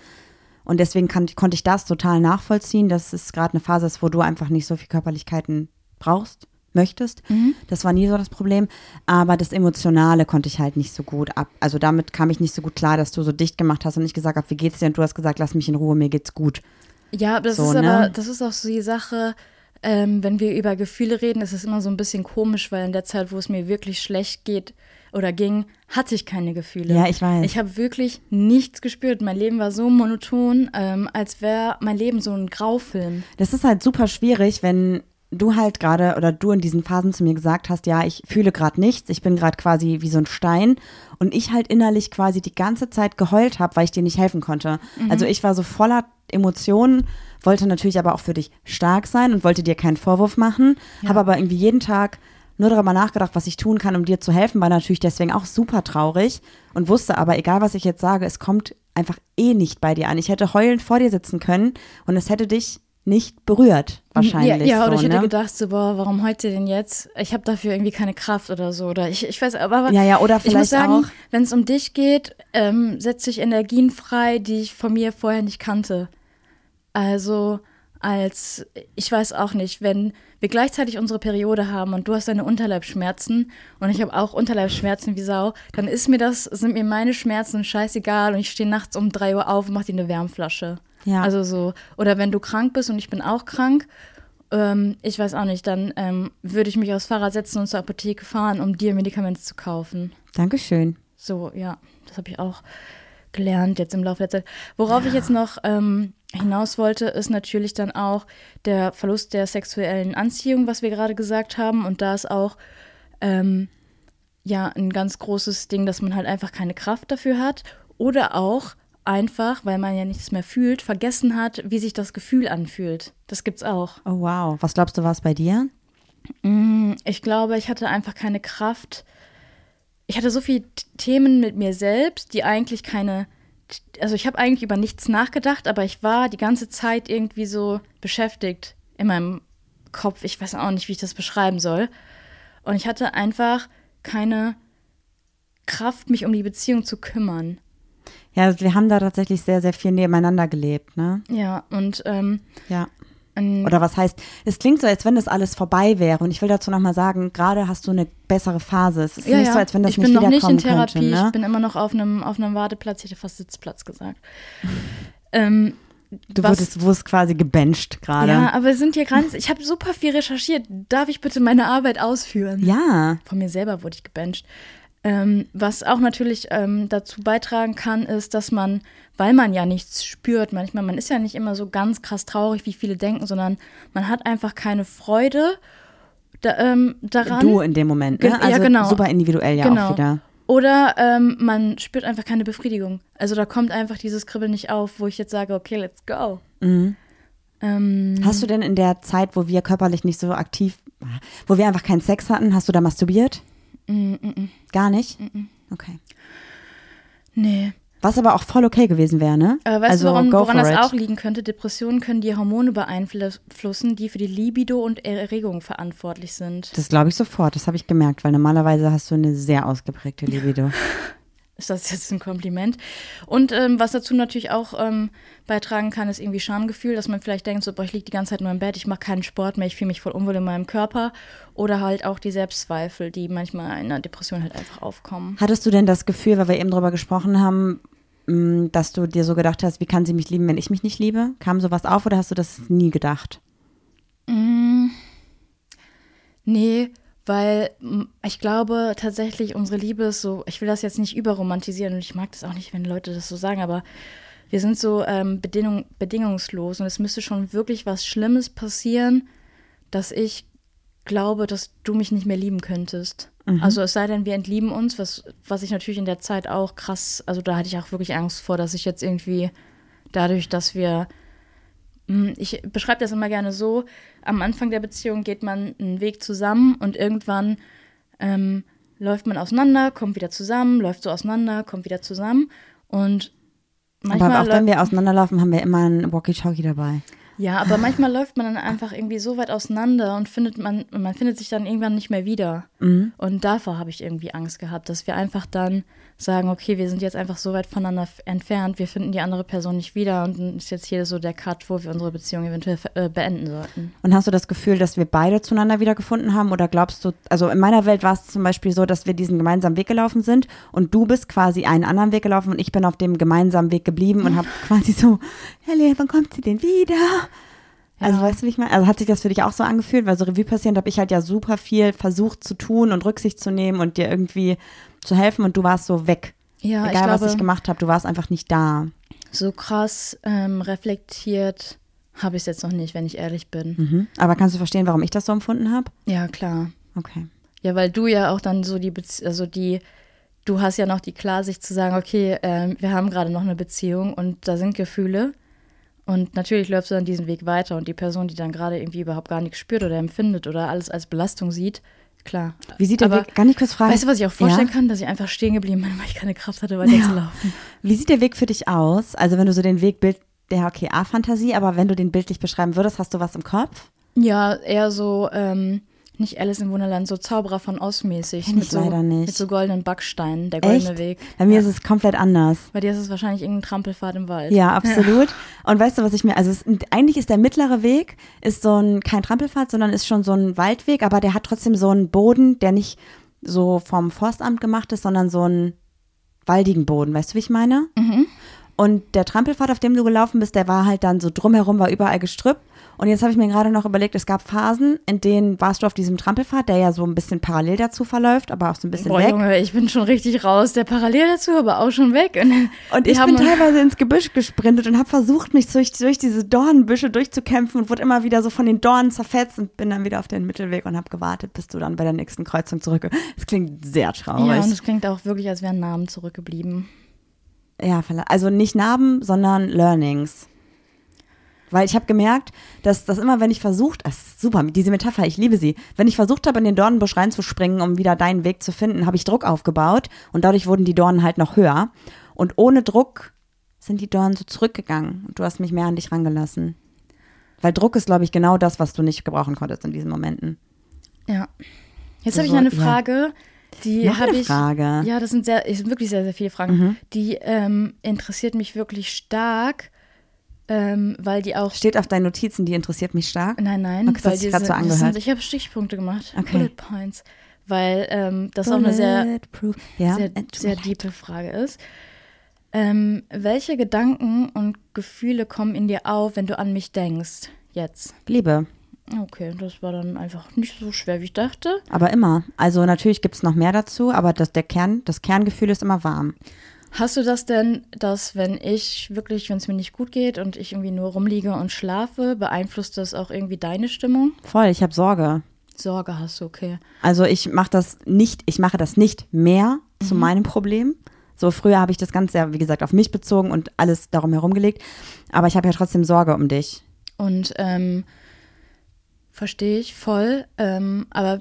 Und deswegen kann, konnte ich das total nachvollziehen, dass es gerade eine Phase ist, wo du einfach nicht so viel Körperlichkeiten brauchst, möchtest. Das war nie so das Problem. Aber das Emotionale konnte ich halt nicht so gut ab. Also damit kam ich nicht so gut klar, dass du so dicht gemacht hast und ich gesagt habe, wie geht's dir? Und du hast gesagt, lass mich in Ruhe, mir geht's gut. Ja, das So, ist ne? aber, das ist auch so die Sache, ähm, wenn wir über Gefühle reden, ist es immer so ein bisschen komisch, weil in der Zeit, wo es mir wirklich schlecht geht oder ging, hatte ich keine Gefühle. Ja, ich weiß. Ich habe wirklich nichts gespürt. Mein Leben war so monoton, ähm, als wäre mein Leben so ein Graufilm. Das ist halt super schwierig, wenn du halt gerade oder du in diesen Phasen zu mir gesagt hast, ja, ich fühle gerade nichts, ich bin gerade quasi wie so ein Stein und ich halt innerlich quasi die ganze Zeit geheult habe, weil ich dir nicht helfen konnte. Also ich war so voller Emotionen, wollte natürlich aber auch für dich stark sein und wollte dir keinen Vorwurf machen, habe aber irgendwie jeden Tag nur darüber nachgedacht, was ich tun kann, um dir zu helfen, war natürlich deswegen auch super traurig und wusste aber, egal was ich jetzt sage, es kommt einfach eh nicht bei dir an. Ich hätte heulend vor dir sitzen können und es hätte dich nicht berührt, wahrscheinlich. Ja, ja oder so, ich hätte ne? gedacht, so, boah, warum heute denn jetzt? Ich habe dafür irgendwie keine Kraft oder so. Oder ich, ich weiß, aber, Ja, ja, oder ich muss vielleicht sagen, wenn es um dich geht, ähm, setze ich Energien frei, die ich von mir vorher nicht kannte. Also als, ich weiß auch nicht, wenn wir gleichzeitig unsere Periode haben und du hast deine Unterleibsschmerzen und ich habe auch Unterleibsschmerzen wie Sau, dann ist mir das, sind mir meine Schmerzen scheißegal und ich stehe nachts um drei Uhr auf und mache dir eine Wärmflasche. Ja. Also so, oder wenn du krank bist und ich bin auch krank, ähm, ich weiß auch nicht, dann ähm, würde ich mich aufs Fahrrad setzen und zur Apotheke fahren, um dir Medikamente zu kaufen. Dankeschön. So, ja, das habe ich auch gelernt jetzt im Laufe der Zeit. Worauf ich jetzt noch ähm, hinaus wollte, ist natürlich dann auch der Verlust der sexuellen Anziehung, was wir gerade gesagt haben. Und da ist auch ähm, ja ein ganz großes Ding, dass man halt einfach keine Kraft dafür hat. Oder auch einfach, weil man ja nichts mehr fühlt, vergessen hat, wie sich das Gefühl anfühlt. Das gibt's auch. Oh wow. Was glaubst du, war es bei dir? Ich glaube, ich hatte einfach keine Kraft. Ich hatte so viele Themen mit mir selbst, die eigentlich keine. Also ich habe eigentlich über nichts nachgedacht, aber ich war die ganze Zeit irgendwie so beschäftigt in meinem Kopf. Ich weiß auch nicht, wie ich das beschreiben soll. Und ich hatte einfach keine Kraft, mich um die Beziehung zu kümmern. Ja, also wir haben da tatsächlich sehr, sehr viel nebeneinander gelebt, ne? Ja, und ähm, Ja. Oder was heißt, es klingt so, als wenn das alles vorbei wäre. Und ich will dazu nochmal sagen, gerade hast du eine bessere Phase. Es ist ja, nicht ja. so, als wenn das ich nicht bin noch nicht in wiederkommen Therapie, könnte, ich ne? bin immer noch auf einem, auf einem Warteplatz, ich hätte fast Sitzplatz gesagt. ähm, Du was- wurdest, wurdest quasi gebencht gerade. Ja, aber sind hier ganz, ich habe super viel recherchiert. Darf ich bitte meine Arbeit ausführen? ja. Von mir selber wurde ich gebencht. Ähm, was auch natürlich ähm, dazu beitragen kann, ist, dass man, weil man ja nichts spürt, manchmal, man ist ja nicht immer so ganz krass traurig, wie viele denken, sondern man hat einfach keine Freude da, ähm, daran. Du in dem Moment, ne? ja, Also genau. super individuell ja Genau. auch wieder. Oder ähm, man spürt einfach keine Befriedigung. Also da kommt einfach dieses Kribbeln nicht auf, wo ich jetzt sage, okay, let's go. Ähm, Mhm. Hast du denn in der Zeit, wo wir körperlich nicht so aktiv, wo wir einfach keinen Sex hatten, hast du da masturbiert? Mm, Gar nicht? Okay. nee. Was aber auch voll okay gewesen wäre, ne? Äh, weißt also, du, woran, go woran das it. auch liegen könnte? Depressionen können die Hormone beeinflussen, die für die Libido und Erregung verantwortlich sind. Das glaube ich sofort, das habe ich gemerkt, weil normalerweise hast du eine sehr ausgeprägte Libido. Ist das jetzt ein Kompliment? Und ähm, was dazu natürlich auch ähm, beitragen kann, ist irgendwie Schamgefühl, dass man vielleicht denkt, so, boah, ich liege die ganze Zeit nur im Bett, ich mache keinen Sport mehr, ich fühle mich voll unwohl in meinem Körper. Oder halt auch die Selbstzweifel, die manchmal in einer Depression halt einfach aufkommen. Hattest du denn das Gefühl, weil wir eben drüber gesprochen haben, mh, dass du dir so gedacht hast, wie kann sie mich lieben, wenn ich mich nicht liebe? Kam sowas auf oder hast du das nie gedacht? Nee, weil ich glaube tatsächlich, unsere Liebe ist so, ich will das jetzt nicht überromantisieren und ich mag das auch nicht, wenn Leute das so sagen, aber wir sind so ähm, bedingung, bedingungslos und es müsste schon wirklich was Schlimmes passieren, dass ich glaube, dass du mich nicht mehr lieben könntest. Also es sei denn, wir entlieben uns, was, was ich natürlich in der Zeit auch krass, also da hatte ich auch wirklich Angst vor, dass ich jetzt irgendwie dadurch, dass wir ich beschreibe das immer gerne so, am Anfang der Beziehung geht man einen Weg zusammen und irgendwann ähm, läuft man auseinander, kommt wieder zusammen, läuft so auseinander, kommt wieder zusammen und manchmal Aber auch wenn wir auseinanderlaufen, haben wir immer ein Walkie-Talkie dabei. ja, aber manchmal läuft man dann einfach irgendwie so weit auseinander und findet man, man findet sich dann irgendwann nicht mehr wieder. Mhm. Und davor habe ich irgendwie Angst gehabt, dass wir einfach dann sagen, okay, wir sind jetzt einfach so weit voneinander entfernt, wir finden die andere Person nicht wieder und dann ist jetzt hier so der Cut, wo wir unsere Beziehung eventuell äh, beenden sollten. Und hast du das Gefühl, dass wir beide zueinander wiedergefunden haben? Oder glaubst du, also in meiner Welt war es zum Beispiel so, dass wir diesen gemeinsamen Weg gelaufen sind und du bist quasi einen anderen Weg gelaufen und ich bin auf dem gemeinsamen Weg geblieben und habe quasi so, Helene, wann kommt sie denn wieder? Also Ja. weißt du, wie ich meine? Also hat sich das für dich auch so angefühlt? Weil so Revue passierend habe ich halt ja super viel versucht zu tun und Rücksicht zu nehmen und dir irgendwie zu helfen und du warst so weg. Ja, Egal, ich glaube, was ich gemacht habe, du warst einfach nicht da. so krass ähm, reflektiert habe ich es jetzt noch nicht, wenn ich ehrlich bin. Mhm. Aber kannst du verstehen, warum ich das so empfunden habe? Ja, klar. Okay. Ja, weil du ja auch dann so die, Bezie also die, du hast ja noch die Klarsicht zu sagen, okay, ähm, wir haben gerade noch eine Beziehung und da sind Gefühle. Und natürlich läufst du dann diesen Weg weiter und die Person, die dann gerade irgendwie überhaupt gar nichts spürt oder empfindet oder alles als Belastung sieht, klar. Wie sieht der Aber Weg, kann ich kurz fragen? Weißt du, was ich auch vorstellen Ja? kann? Dass ich einfach stehen geblieben bin, weil ich keine Kraft hatte, weiterzulaufen. Wie sieht der Weg für dich aus? Also wenn du so den Weg Bild der okay, A-Fantasie, aber wenn du den bildlich beschreiben würdest, hast du was im Kopf? Ja, eher so, ähm, nicht Alice im Wunderland, so Zauberer von Oz mäßig. Kenn mit ich so, leider nicht. Mit so goldenen Backsteinen, der goldene Echt? Weg. Bei mir ja. ist es komplett anders. Bei dir ist es wahrscheinlich irgendein Trampelpfad im Wald. Ja, absolut. Und weißt du, was ich mir, also es, eigentlich ist der mittlere Weg, ist so ein, kein Trampelpfad, sondern ist schon so ein Waldweg, aber der hat trotzdem so einen Boden, der nicht so vom Forstamt gemacht ist, sondern so einen waldigen Boden. Weißt du, wie ich meine? Und der Trampelpfad, auf dem du gelaufen bist, der war halt dann so drumherum, war überall Gestrüpp. Und jetzt habe ich mir gerade noch überlegt, es gab Phasen, in denen warst du auf diesem Trampelpfad, der ja so ein bisschen parallel dazu verläuft, aber auch so ein bisschen Boah, weg. Junge, ich bin schon richtig raus. Der parallel dazu, aber auch schon weg. Und, Und ich bin teilweise ins Gebüsch gesprintet und habe versucht, mich durch, durch diese Dornenbüsche durchzukämpfen und wurde immer wieder so von den Dornen zerfetzt und bin dann wieder auf den Mittelweg und habe gewartet, bis du dann bei der nächsten Kreuzung zurück. Das klingt sehr traurig. Ja, und es klingt auch wirklich, als wären Namen zurückgeblieben. Ja, also nicht Narben, sondern Learnings. Weil ich habe gemerkt, dass das immer, wenn ich versucht, das ist super, diese Metapher, ich liebe sie, wenn ich versucht habe, in den Dornenbusch reinzuspringen, um wieder deinen Weg zu finden, habe ich Druck aufgebaut und dadurch wurden die Dornen halt noch höher. Und ohne Druck sind die Dornen so zurückgegangen und du hast mich mehr an dich rangelassen. Weil Druck ist, glaube ich, genau das, was du nicht gebrauchen konntest in diesen Momenten. Ja. Jetzt habe ich eine ja. Frage, die Noch habe eine ich. Frage. Mhm. Ja, das sind sehr, es sind wirklich sehr, sehr viele Fragen. Die ähm, interessiert mich wirklich stark, ähm, weil die auch. Steht auf deinen Notizen, die interessiert mich stark. Nein, nein, Okay, weil die sind, so angehört. sind, ich habe Stichpunkte gemacht, Okay. Bullet Points, weil ähm, das auch eine sehr, ja, sehr, äh, sehr diepe Frage ist. Ähm, welche Gedanken und Gefühle kommen in dir auf, wenn du an mich denkst? Jetzt. Liebe. Okay, das war dann einfach nicht so schwer, wie ich dachte. Aber immer. Also natürlich gibt es noch mehr dazu, aber das, der Kern, das Kerngefühl ist immer warm. Hast du das denn, dass wenn ich wirklich, wenn es mir nicht gut geht und ich irgendwie nur rumliege und schlafe, beeinflusst das auch irgendwie deine Stimmung? Voll, ich habe Sorge. Sorge hast du, okay. Also ich mache das nicht, ich mache das nicht mehr zu meinem Problem. So früher habe ich das Ganze ja, wie gesagt, auf mich bezogen und alles darum herum gelegt. Aber ich habe ja trotzdem Sorge um dich. Und ähm, verstehe ich voll. Ähm, aber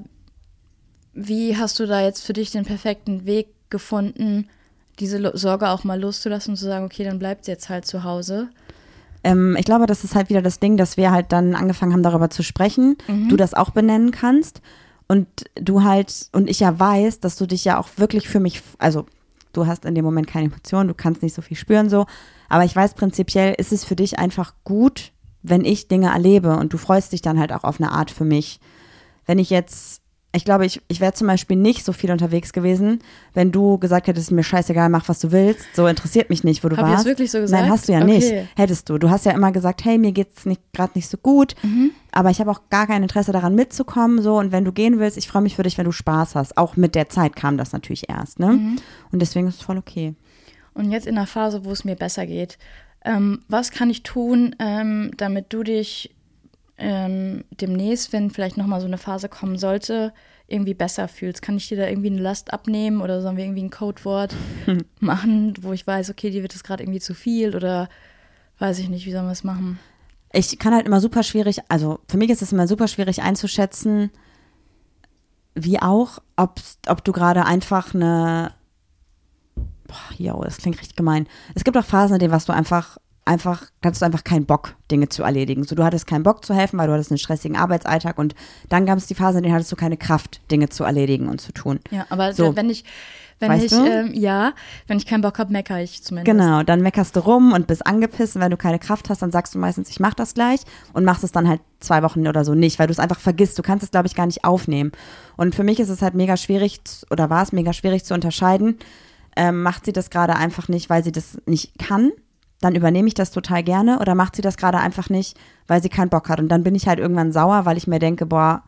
wie hast du da jetzt für dich den perfekten Weg gefunden, diese Sorge auch mal loszulassen und zu sagen, okay, dann bleibt sie jetzt halt zu Hause? Ähm, ich glaube, das ist halt wieder das Ding, dass wir halt dann angefangen haben, darüber zu sprechen. Du das auch benennen kannst. Und du halt, und ich ja weiß, dass du dich ja auch wirklich für mich, also du hast in dem Moment keine Emotionen, du kannst nicht so viel spüren so. Aber ich weiß prinzipiell, ist es für dich einfach gut, wenn ich Dinge erlebe und du freust dich dann halt auch auf eine Art für mich. Wenn ich jetzt ich glaube, ich, ich wäre zum Beispiel nicht so viel unterwegs gewesen, wenn du gesagt hättest, mir scheißegal, mach was du willst. So interessiert mich nicht, wo du Hab warst. das wirklich so gesagt? Nein, hast du ja Okay. nicht. Hättest du. Du hast ja immer gesagt, hey, mir geht's nicht gerade nicht so gut, Mhm. aber ich habe auch gar kein Interesse daran mitzukommen. So und wenn du gehen willst, ich freue mich für dich, wenn du Spaß hast. Auch mit der Zeit kam das natürlich erst, ne? Mhm. Und deswegen ist es voll okay. Und jetzt in der Phase, wo es mir besser geht, ähm, was kann ich tun, ähm, damit du dich ähm, demnächst, wenn vielleicht nochmal so eine Phase kommen sollte, irgendwie besser fühlst? Kann ich dir da irgendwie eine Last abnehmen oder sollen wir irgendwie ein Codewort machen, wo ich weiß, okay, dir wird es gerade irgendwie zu viel oder weiß ich nicht, wie sollen wir es machen? Ich kann halt immer super schwierig, also für mich ist es immer super schwierig einzuschätzen, wie auch, ob, ob du gerade einfach eine, boah, yo, das klingt richtig gemein. Es gibt auch Phasen, in denen warst du einfach, einfach, hattest du einfach keinen Bock, Dinge zu erledigen. So, du hattest keinen Bock zu helfen, weil du hattest einen stressigen Arbeitsalltag und dann gab es die Phase, in denen hattest du keine Kraft, Dinge zu erledigen und zu tun. Ja, aber So. wenn ich, wenn Weißt ich, ähm, ja, wenn ich keinen Bock habe, meckere ich zumindest. Genau, dann meckerst du rum und bist angepisst. Und wenn du keine Kraft hast, dann sagst du meistens, ich mach das gleich und machst es dann halt zwei Wochen oder so nicht, weil du es einfach vergisst. Du kannst es, glaube ich, gar nicht aufnehmen. Und für mich ist es halt mega schwierig, oder war es mega schwierig zu unterscheiden. Ähm, macht sie das gerade einfach nicht, weil sie das nicht kann? Dann übernehme ich das total gerne. Oder macht sie das gerade einfach nicht, weil sie keinen Bock hat? Und dann bin ich halt irgendwann sauer, weil ich mir denke, boah,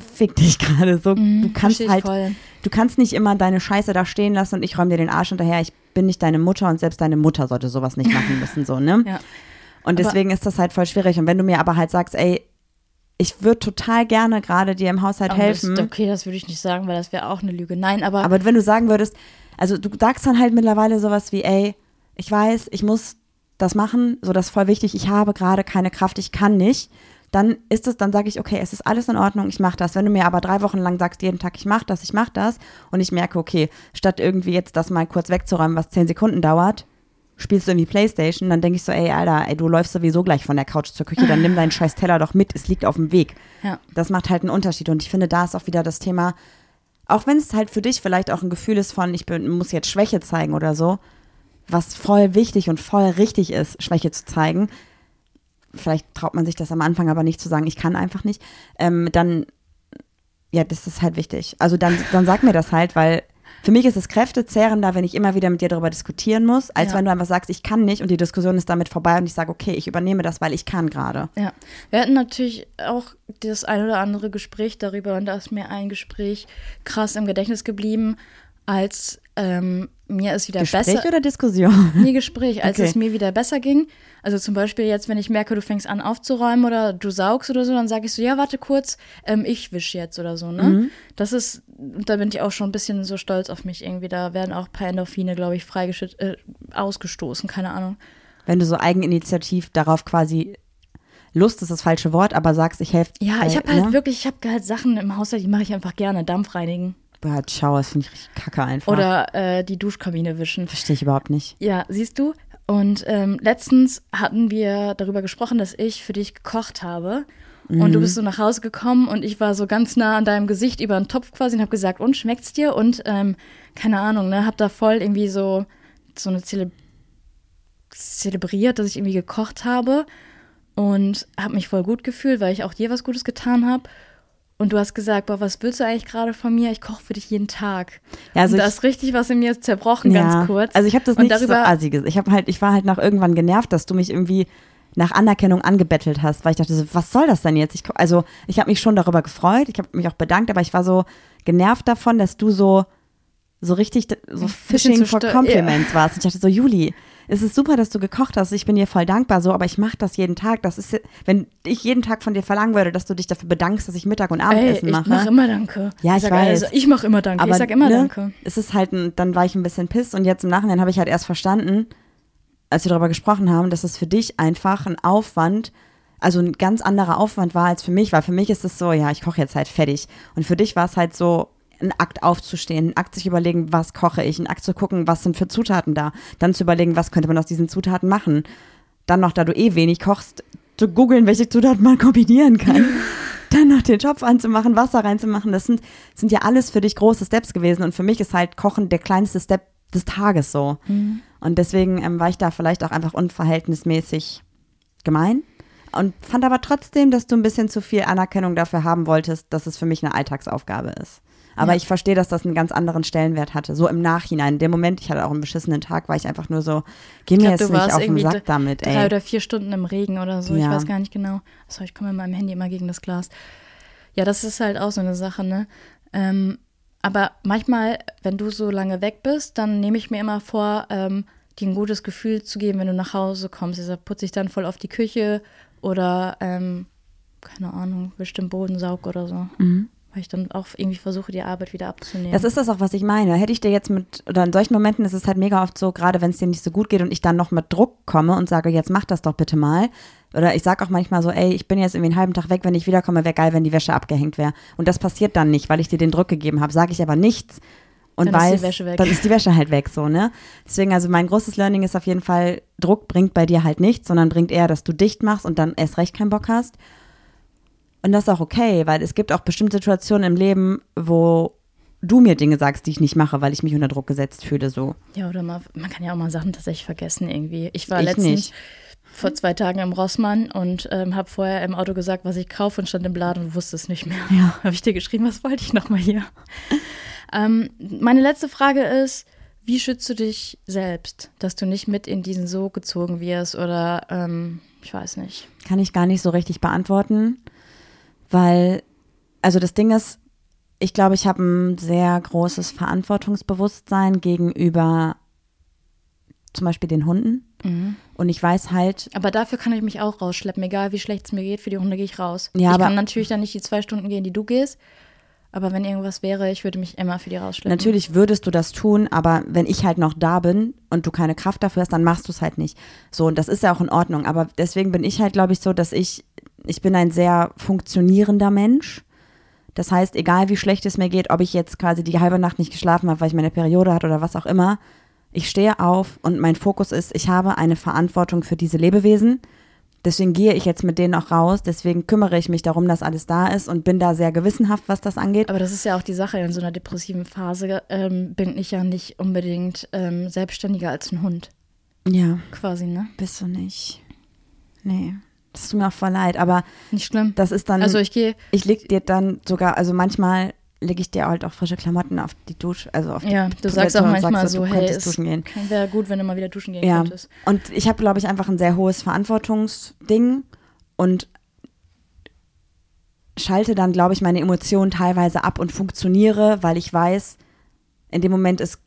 fick dich gerade so. du kannst halt, voll. du kannst nicht immer deine Scheiße da stehen lassen und ich räume dir den Arsch hinterher. Ich bin nicht deine Mutter und selbst deine Mutter sollte sowas nicht machen müssen, so, ne? Ja. Und Aber- deswegen ist das halt voll schwierig. Und wenn du mir aber halt sagst, ey, ich würde total gerne gerade dir im Haushalt Aber helfen. Das, okay, das würde ich nicht sagen, weil das wäre auch eine Lüge. Nein, aber, Aber wenn du sagen würdest, also du sagst dann halt mittlerweile sowas wie, ey, ich weiß, ich muss das machen, so das ist voll wichtig, ich habe gerade keine Kraft, ich kann nicht, dann ist es, dann sage ich, okay, es ist alles in Ordnung, ich mache das. Wenn du mir aber drei Wochen lang sagst, jeden Tag, ich mache das, ich mache das und ich merke, okay, statt irgendwie jetzt das mal kurz wegzuräumen, was zehn Sekunden dauert, spielst du irgendwie Playstation, dann denke ich so, ey, Alter, ey, du läufst sowieso gleich von der Couch zur Küche, dann nimm deinen scheiß Teller doch mit, es liegt auf dem Weg. ja. Das macht halt einen Unterschied. Und ich finde, da ist auch wieder das Thema, auch wenn es halt für dich vielleicht auch ein Gefühl ist von, ich bin, muss jetzt Schwäche zeigen oder so, was voll wichtig und voll richtig ist, Schwäche zu zeigen, vielleicht traut man sich das am Anfang aber nicht zu sagen, ich kann einfach nicht, ähm, dann, ja, das ist halt wichtig. Also dann, dann sag mir das halt, weil für mich ist es kräftezehrender, wenn ich immer wieder mit dir darüber diskutieren muss, als Ja. wenn du einfach sagst, ich kann nicht und die Diskussion ist damit vorbei und ich sage, okay, ich übernehme das, weil ich kann gerade. Ja, wir hatten natürlich auch das ein oder andere Gespräch darüber und da ist mir ein Gespräch krass im Gedächtnis geblieben, als ähm, mir es wieder Gespräch besser. oder Diskussion? Nee, Gespräch, als Okay. es mir wieder besser ging. Also zum Beispiel jetzt, wenn ich merke, du fängst an aufzuräumen oder du saugst oder so, dann sage ich so, ja, warte kurz, ähm, ich wisch jetzt oder so, ne? Mhm. Das ist, da bin ich auch schon ein bisschen so stolz auf mich irgendwie. Da werden auch ein paar Endorphine, glaube ich, freigeschüttet, äh, ausgestoßen, keine Ahnung. wenn du so eigeninitiativ darauf quasi Lust ist das falsche Wort, aber sagst, ich helfe. Ja, ich habe halt ne? wirklich, ich habe halt Sachen im Haushalt, die mache ich einfach gerne. Dampf reinigen. Ciao, das finde ich richtig kacke einfach. Oder äh, die Duschkabine wischen. Verstehe ich überhaupt nicht. Ja, siehst du? Und ähm, letztens hatten wir darüber gesprochen, dass ich für dich gekocht habe. Und du bist so nach Hause gekommen und ich war so ganz nah an deinem Gesicht über den Topf quasi und habe gesagt, und schmeckt's dir? Und ähm, keine Ahnung, ne, hab da voll irgendwie so, so eine Zele zelebriert, dass ich irgendwie gekocht habe und habe mich voll gut gefühlt, weil ich auch dir was Gutes getan habe. Und du hast gesagt, boah, was willst du eigentlich gerade von mir? Ich koche für dich jeden Tag. Ja, also und da ist richtig was in mir zerbrochen, ganz kurz. Also ich habe das und nicht so assi gesagt. Ich halt, ich war halt nach irgendwann genervt, dass du mich irgendwie nach Anerkennung angebettelt hast, weil ich dachte so, was soll das denn jetzt? Ich, also ich habe mich schon darüber gefreut, ich habe mich auch bedankt, aber ich war so genervt davon, dass du so so richtig so Fishing for Compliments warst. Ich dachte so, Juli, es ist super, dass du gekocht hast. Ich bin dir voll dankbar so, aber ich mache das jeden Tag. Das ist, wenn ich jeden Tag von dir verlangen würde, dass du dich dafür bedankst, dass ich Mittag und Ey, Abendessen ich mache. mache immer Danke. Ja, ich sag, weiß. Also, ich mache immer Danke. ich sag immer ne, Danke. Es ist halt, ein, dann war ich ein bisschen piss und jetzt im Nachhinein habe ich halt erst verstanden, als wir darüber gesprochen haben, dass es für dich einfach ein Aufwand, also ein ganz anderer Aufwand war als für mich, weil für mich ist es so, ja, ich koche jetzt halt fertig. Und für dich war es halt so, ein Akt aufzustehen, ein Akt sich überlegen, was koche ich, ein Akt zu gucken, was sind für Zutaten da, dann zu überlegen, was könnte man aus diesen Zutaten machen. Dann noch, da du eh wenig kochst, zu googeln, welche Zutaten man kombinieren kann. dann noch den Topf anzumachen, Wasser reinzumachen, das sind, sind ja alles für dich große Steps gewesen. Und für mich ist halt Kochen der kleinste Step des Tages so. Und deswegen ähm, war ich da vielleicht auch einfach unverhältnismäßig gemein. Und fand aber trotzdem, dass du ein bisschen zu viel Anerkennung dafür haben wolltest, dass es für mich eine Alltagsaufgabe ist. Aber Ja. ich verstehe, dass das einen ganz anderen Stellenwert hatte. So im Nachhinein. In dem Moment, ich hatte auch einen beschissenen Tag, war ich einfach nur so, geh mir glaub, jetzt du nicht auf den Sack damit, Drei ey. oder vier Stunden im Regen oder so, ich Ja. weiß gar nicht genau. Sorry, ich komme mit meinem Handy immer gegen das Glas. Ja, das ist halt auch so eine Sache, ne? Ähm, aber manchmal, wenn du so lange weg bist, dann nehme ich mir immer vor, ähm, dir ein gutes Gefühl zu geben, wenn du nach Hause kommst. Deshalb putze ich dann voll auf die Küche oder, ähm, keine Ahnung, wisch den Boden, saug oder so. Weil ich dann auch irgendwie versuche, die Arbeit wieder abzunehmen. Mhm. Das ist das auch, was ich meine. Hätte ich dir jetzt mit, oder in solchen Momenten ist es halt mega oft so, gerade wenn es dir nicht so gut geht und ich dann noch mit Druck komme und sage, jetzt mach das doch bitte mal. Oder ich sage auch manchmal so, ey, ich bin jetzt irgendwie einen halben Tag weg, wenn ich wiederkomme, wäre geil, wenn die Wäsche abgehängt wäre. Und das passiert dann nicht, weil ich dir den Druck gegeben habe. Sage ich aber nichts und Dann ist die weiß, Wäsche weg. dann ist die Wäsche halt weg, so, ne? Deswegen, also mein großes Learning ist auf jeden Fall, Druck bringt bei dir halt nichts, sondern bringt eher, dass du dicht machst und dann erst recht keinen Bock hast. Und das ist auch okay, weil es gibt auch bestimmte Situationen im Leben, wo du mir Dinge sagst, die ich nicht mache, weil ich mich unter Druck gesetzt fühle, so. Ja, oder mal, man kann ja auch mal Sachen tatsächlich vergessen irgendwie. Ich war Ich letztens nicht. vor zwei Tagen im Rossmann und ähm, habe vorher im Auto gesagt, was ich kaufe und stand im Laden und wusste es nicht mehr. Ja. Habe ich dir geschrieben, was wollte ich nochmal hier? Ähm, meine letzte Frage ist, wie schützt du dich selbst, dass du nicht mit in diesen Sog gezogen wirst oder ähm, ich weiß nicht. Kann ich gar nicht so richtig beantworten, weil, also das Ding ist, ich glaube, ich habe ein sehr großes Verantwortungsbewusstsein gegenüber zum Beispiel den Hunden. Und ich weiß halt, Aber dafür kann ich mich auch rausschleppen, egal wie schlecht es mir geht, für die Hunde gehe ich raus. Ja, ich aber- kann natürlich dann nicht die zwei Stunden gehen, die du gehst, aber wenn irgendwas wäre, ich würde mich immer für die rausschleppen. Natürlich würdest du das tun, aber wenn ich halt noch da bin und du keine Kraft dafür hast, dann machst du es halt nicht. So, und das ist ja auch in Ordnung. Aber deswegen bin ich halt, glaube ich, so, dass ich, ich bin ein sehr funktionierender Mensch. Das heißt, egal wie schlecht es mir geht, ob ich jetzt quasi die halbe Nacht nicht geschlafen habe, weil ich meine Periode hatte oder was auch immer, ich stehe auf und mein Fokus ist, ich habe eine Verantwortung für diese Lebewesen. Deswegen gehe ich jetzt mit denen auch raus. Deswegen kümmere ich mich darum, dass alles da ist und bin da sehr gewissenhaft, was das angeht. Aber das ist ja auch die Sache, in so einer depressiven Phase ähm, bin ich ja nicht unbedingt ähm, selbstständiger als ein Hund, Ja. quasi, ne? Bist du nicht. Nee. Das tut mir auch voll leid, aber Nicht schlimm. das ist dann. Also ich gehe, ich leg dir dann sogar, also manchmal lege ich dir halt auch frische Klamotten auf die Dusche, also auf ja, die du sagst auch manchmal sagst, so, du hey, es duschen gehen. wäre gut, wenn du mal wieder duschen gehen Ja. könntest. Und ich habe, glaube ich, einfach ein sehr hohes Verantwortungsding und schalte dann, glaube ich, meine Emotionen teilweise ab und funktioniere, weil ich weiß, in dem Moment es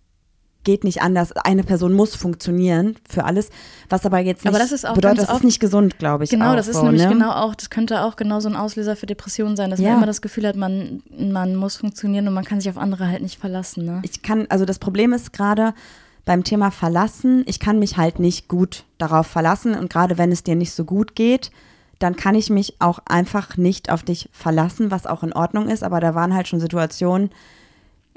geht nicht anders. Eine Person muss funktionieren für alles, was aber jetzt nicht Aber das ist auch bedeutet, das ist nicht gesund, glaube ich. Genau, auch das ist so, nämlich ne? genau auch, das könnte auch genau so ein Auslöser für Depressionen sein, dass Ja. man immer das Gefühl hat, man, man muss funktionieren und man kann sich auf andere halt nicht verlassen, ne? ich kann, also das Problem ist gerade beim Thema verlassen, ich kann mich halt nicht gut darauf verlassen und gerade wenn es dir nicht so gut geht, dann kann ich mich auch einfach nicht auf dich verlassen, was auch in Ordnung ist, aber da waren halt schon Situationen,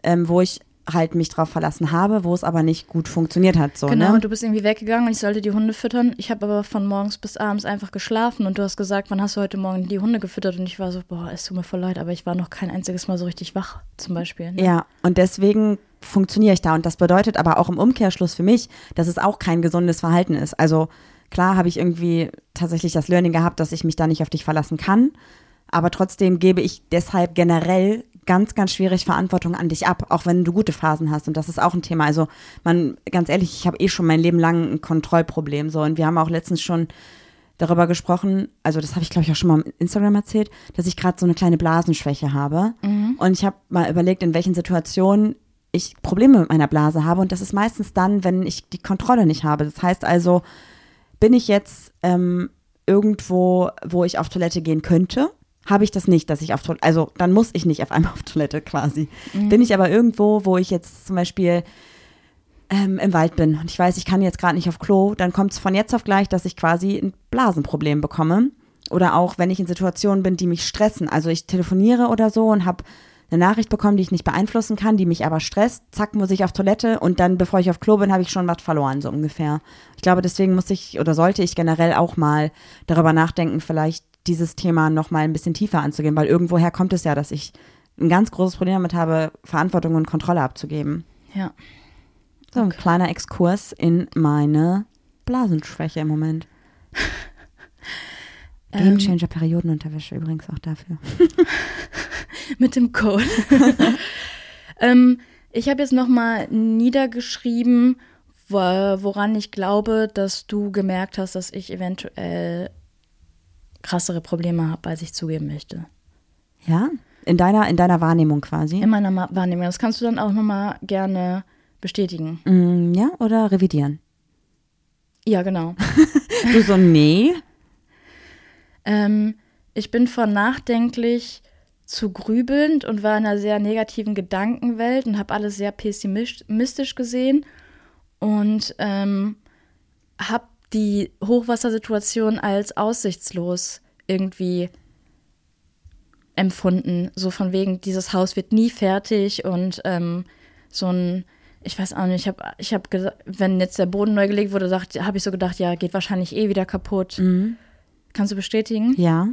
ähm, wo ich halt mich drauf verlassen habe, wo es aber nicht gut funktioniert hat, so, Genau, ne? du bist irgendwie weggegangen und ich sollte die Hunde füttern. Ich habe aber von morgens bis abends einfach geschlafen und du hast gesagt, wann hast du heute Morgen die Hunde gefüttert? Und ich war so, boah, es tut mir voll leid, aber ich war noch kein einziges Mal so richtig wach, zum Beispiel. Ne? Ja, und deswegen funktioniere ich da. Und das bedeutet aber auch im Umkehrschluss für mich, dass es auch kein gesundes Verhalten ist. Also klar habe ich irgendwie tatsächlich das Learning gehabt, dass ich mich da nicht auf dich verlassen kann. Aber trotzdem gebe ich deshalb generell ganz, ganz schwierig Verantwortung an dich ab, auch wenn du gute Phasen hast. Und das ist auch ein Thema. Also man, ganz ehrlich, ich habe eh schon mein Leben lang ein Kontrollproblem. So, und wir haben auch letztens schon darüber gesprochen, also das habe ich glaube ich auch schon mal im Instagram erzählt, dass ich gerade so eine kleine Blasenschwäche habe. Und ich habe mal überlegt, in welchen Situationen ich Probleme mit meiner Blase habe. Und das ist meistens dann, wenn ich die Kontrolle nicht habe. Das heißt also, bin ich jetzt ähm, irgendwo, wo ich auf Toilette gehen könnte, habe ich das nicht, dass ich auf Toilette, also dann muss ich nicht auf einmal auf Toilette quasi. Bin ich aber irgendwo, wo ich jetzt zum Beispiel ähm, im Wald bin und ich weiß, ich kann jetzt gerade nicht auf Klo, dann kommt es von jetzt auf gleich, dass ich quasi ein Blasenproblem bekomme. Oder auch, wenn ich in Situationen bin, die mich stressen. Also ich telefoniere oder so und habe eine Nachricht bekommen, die ich nicht beeinflussen kann, die mich aber stresst. Zack, muss ich auf Toilette und dann, bevor ich auf Klo bin, habe ich schon was verloren, so ungefähr. Ich glaube, deswegen muss ich oder sollte ich generell auch mal darüber nachdenken, vielleicht dieses Thema noch mal ein bisschen tiefer anzugehen, weil irgendwoher kommt es ja, dass ich ein ganz großes Problem damit habe, Verantwortung und Kontrolle abzugeben. Ja. So ein kleiner Exkurs in meine Blasenschwäche im Moment. Game Changer Periodenunterwäsche übrigens auch dafür. mit dem Code. ähm, ich habe jetzt nochmal niedergeschrieben, wo, woran ich glaube, dass du gemerkt hast, dass ich eventuell krassere Probleme habe, als ich zugeben möchte. Ja? In deiner, in deiner Wahrnehmung quasi? In meiner Ma Wahrnehmung. Das kannst du dann auch nochmal gerne bestätigen. Mm, ja, oder revidieren? Ja, genau. du so, nee. Ähm, ich bin von nachdenklich zu grübelnd und war in einer sehr negativen Gedankenwelt und habe alles sehr pessimistisch gesehen und ähm, habe die Hochwassersituation als aussichtslos irgendwie empfunden. So von wegen, dieses Haus wird nie fertig und ähm, so ein, ich weiß auch nicht, ich habe, ich hab wenn jetzt der Boden neu gelegt wurde, habe ich so gedacht, ja, geht wahrscheinlich eh wieder kaputt. Mhm. Kannst du bestätigen? Ja.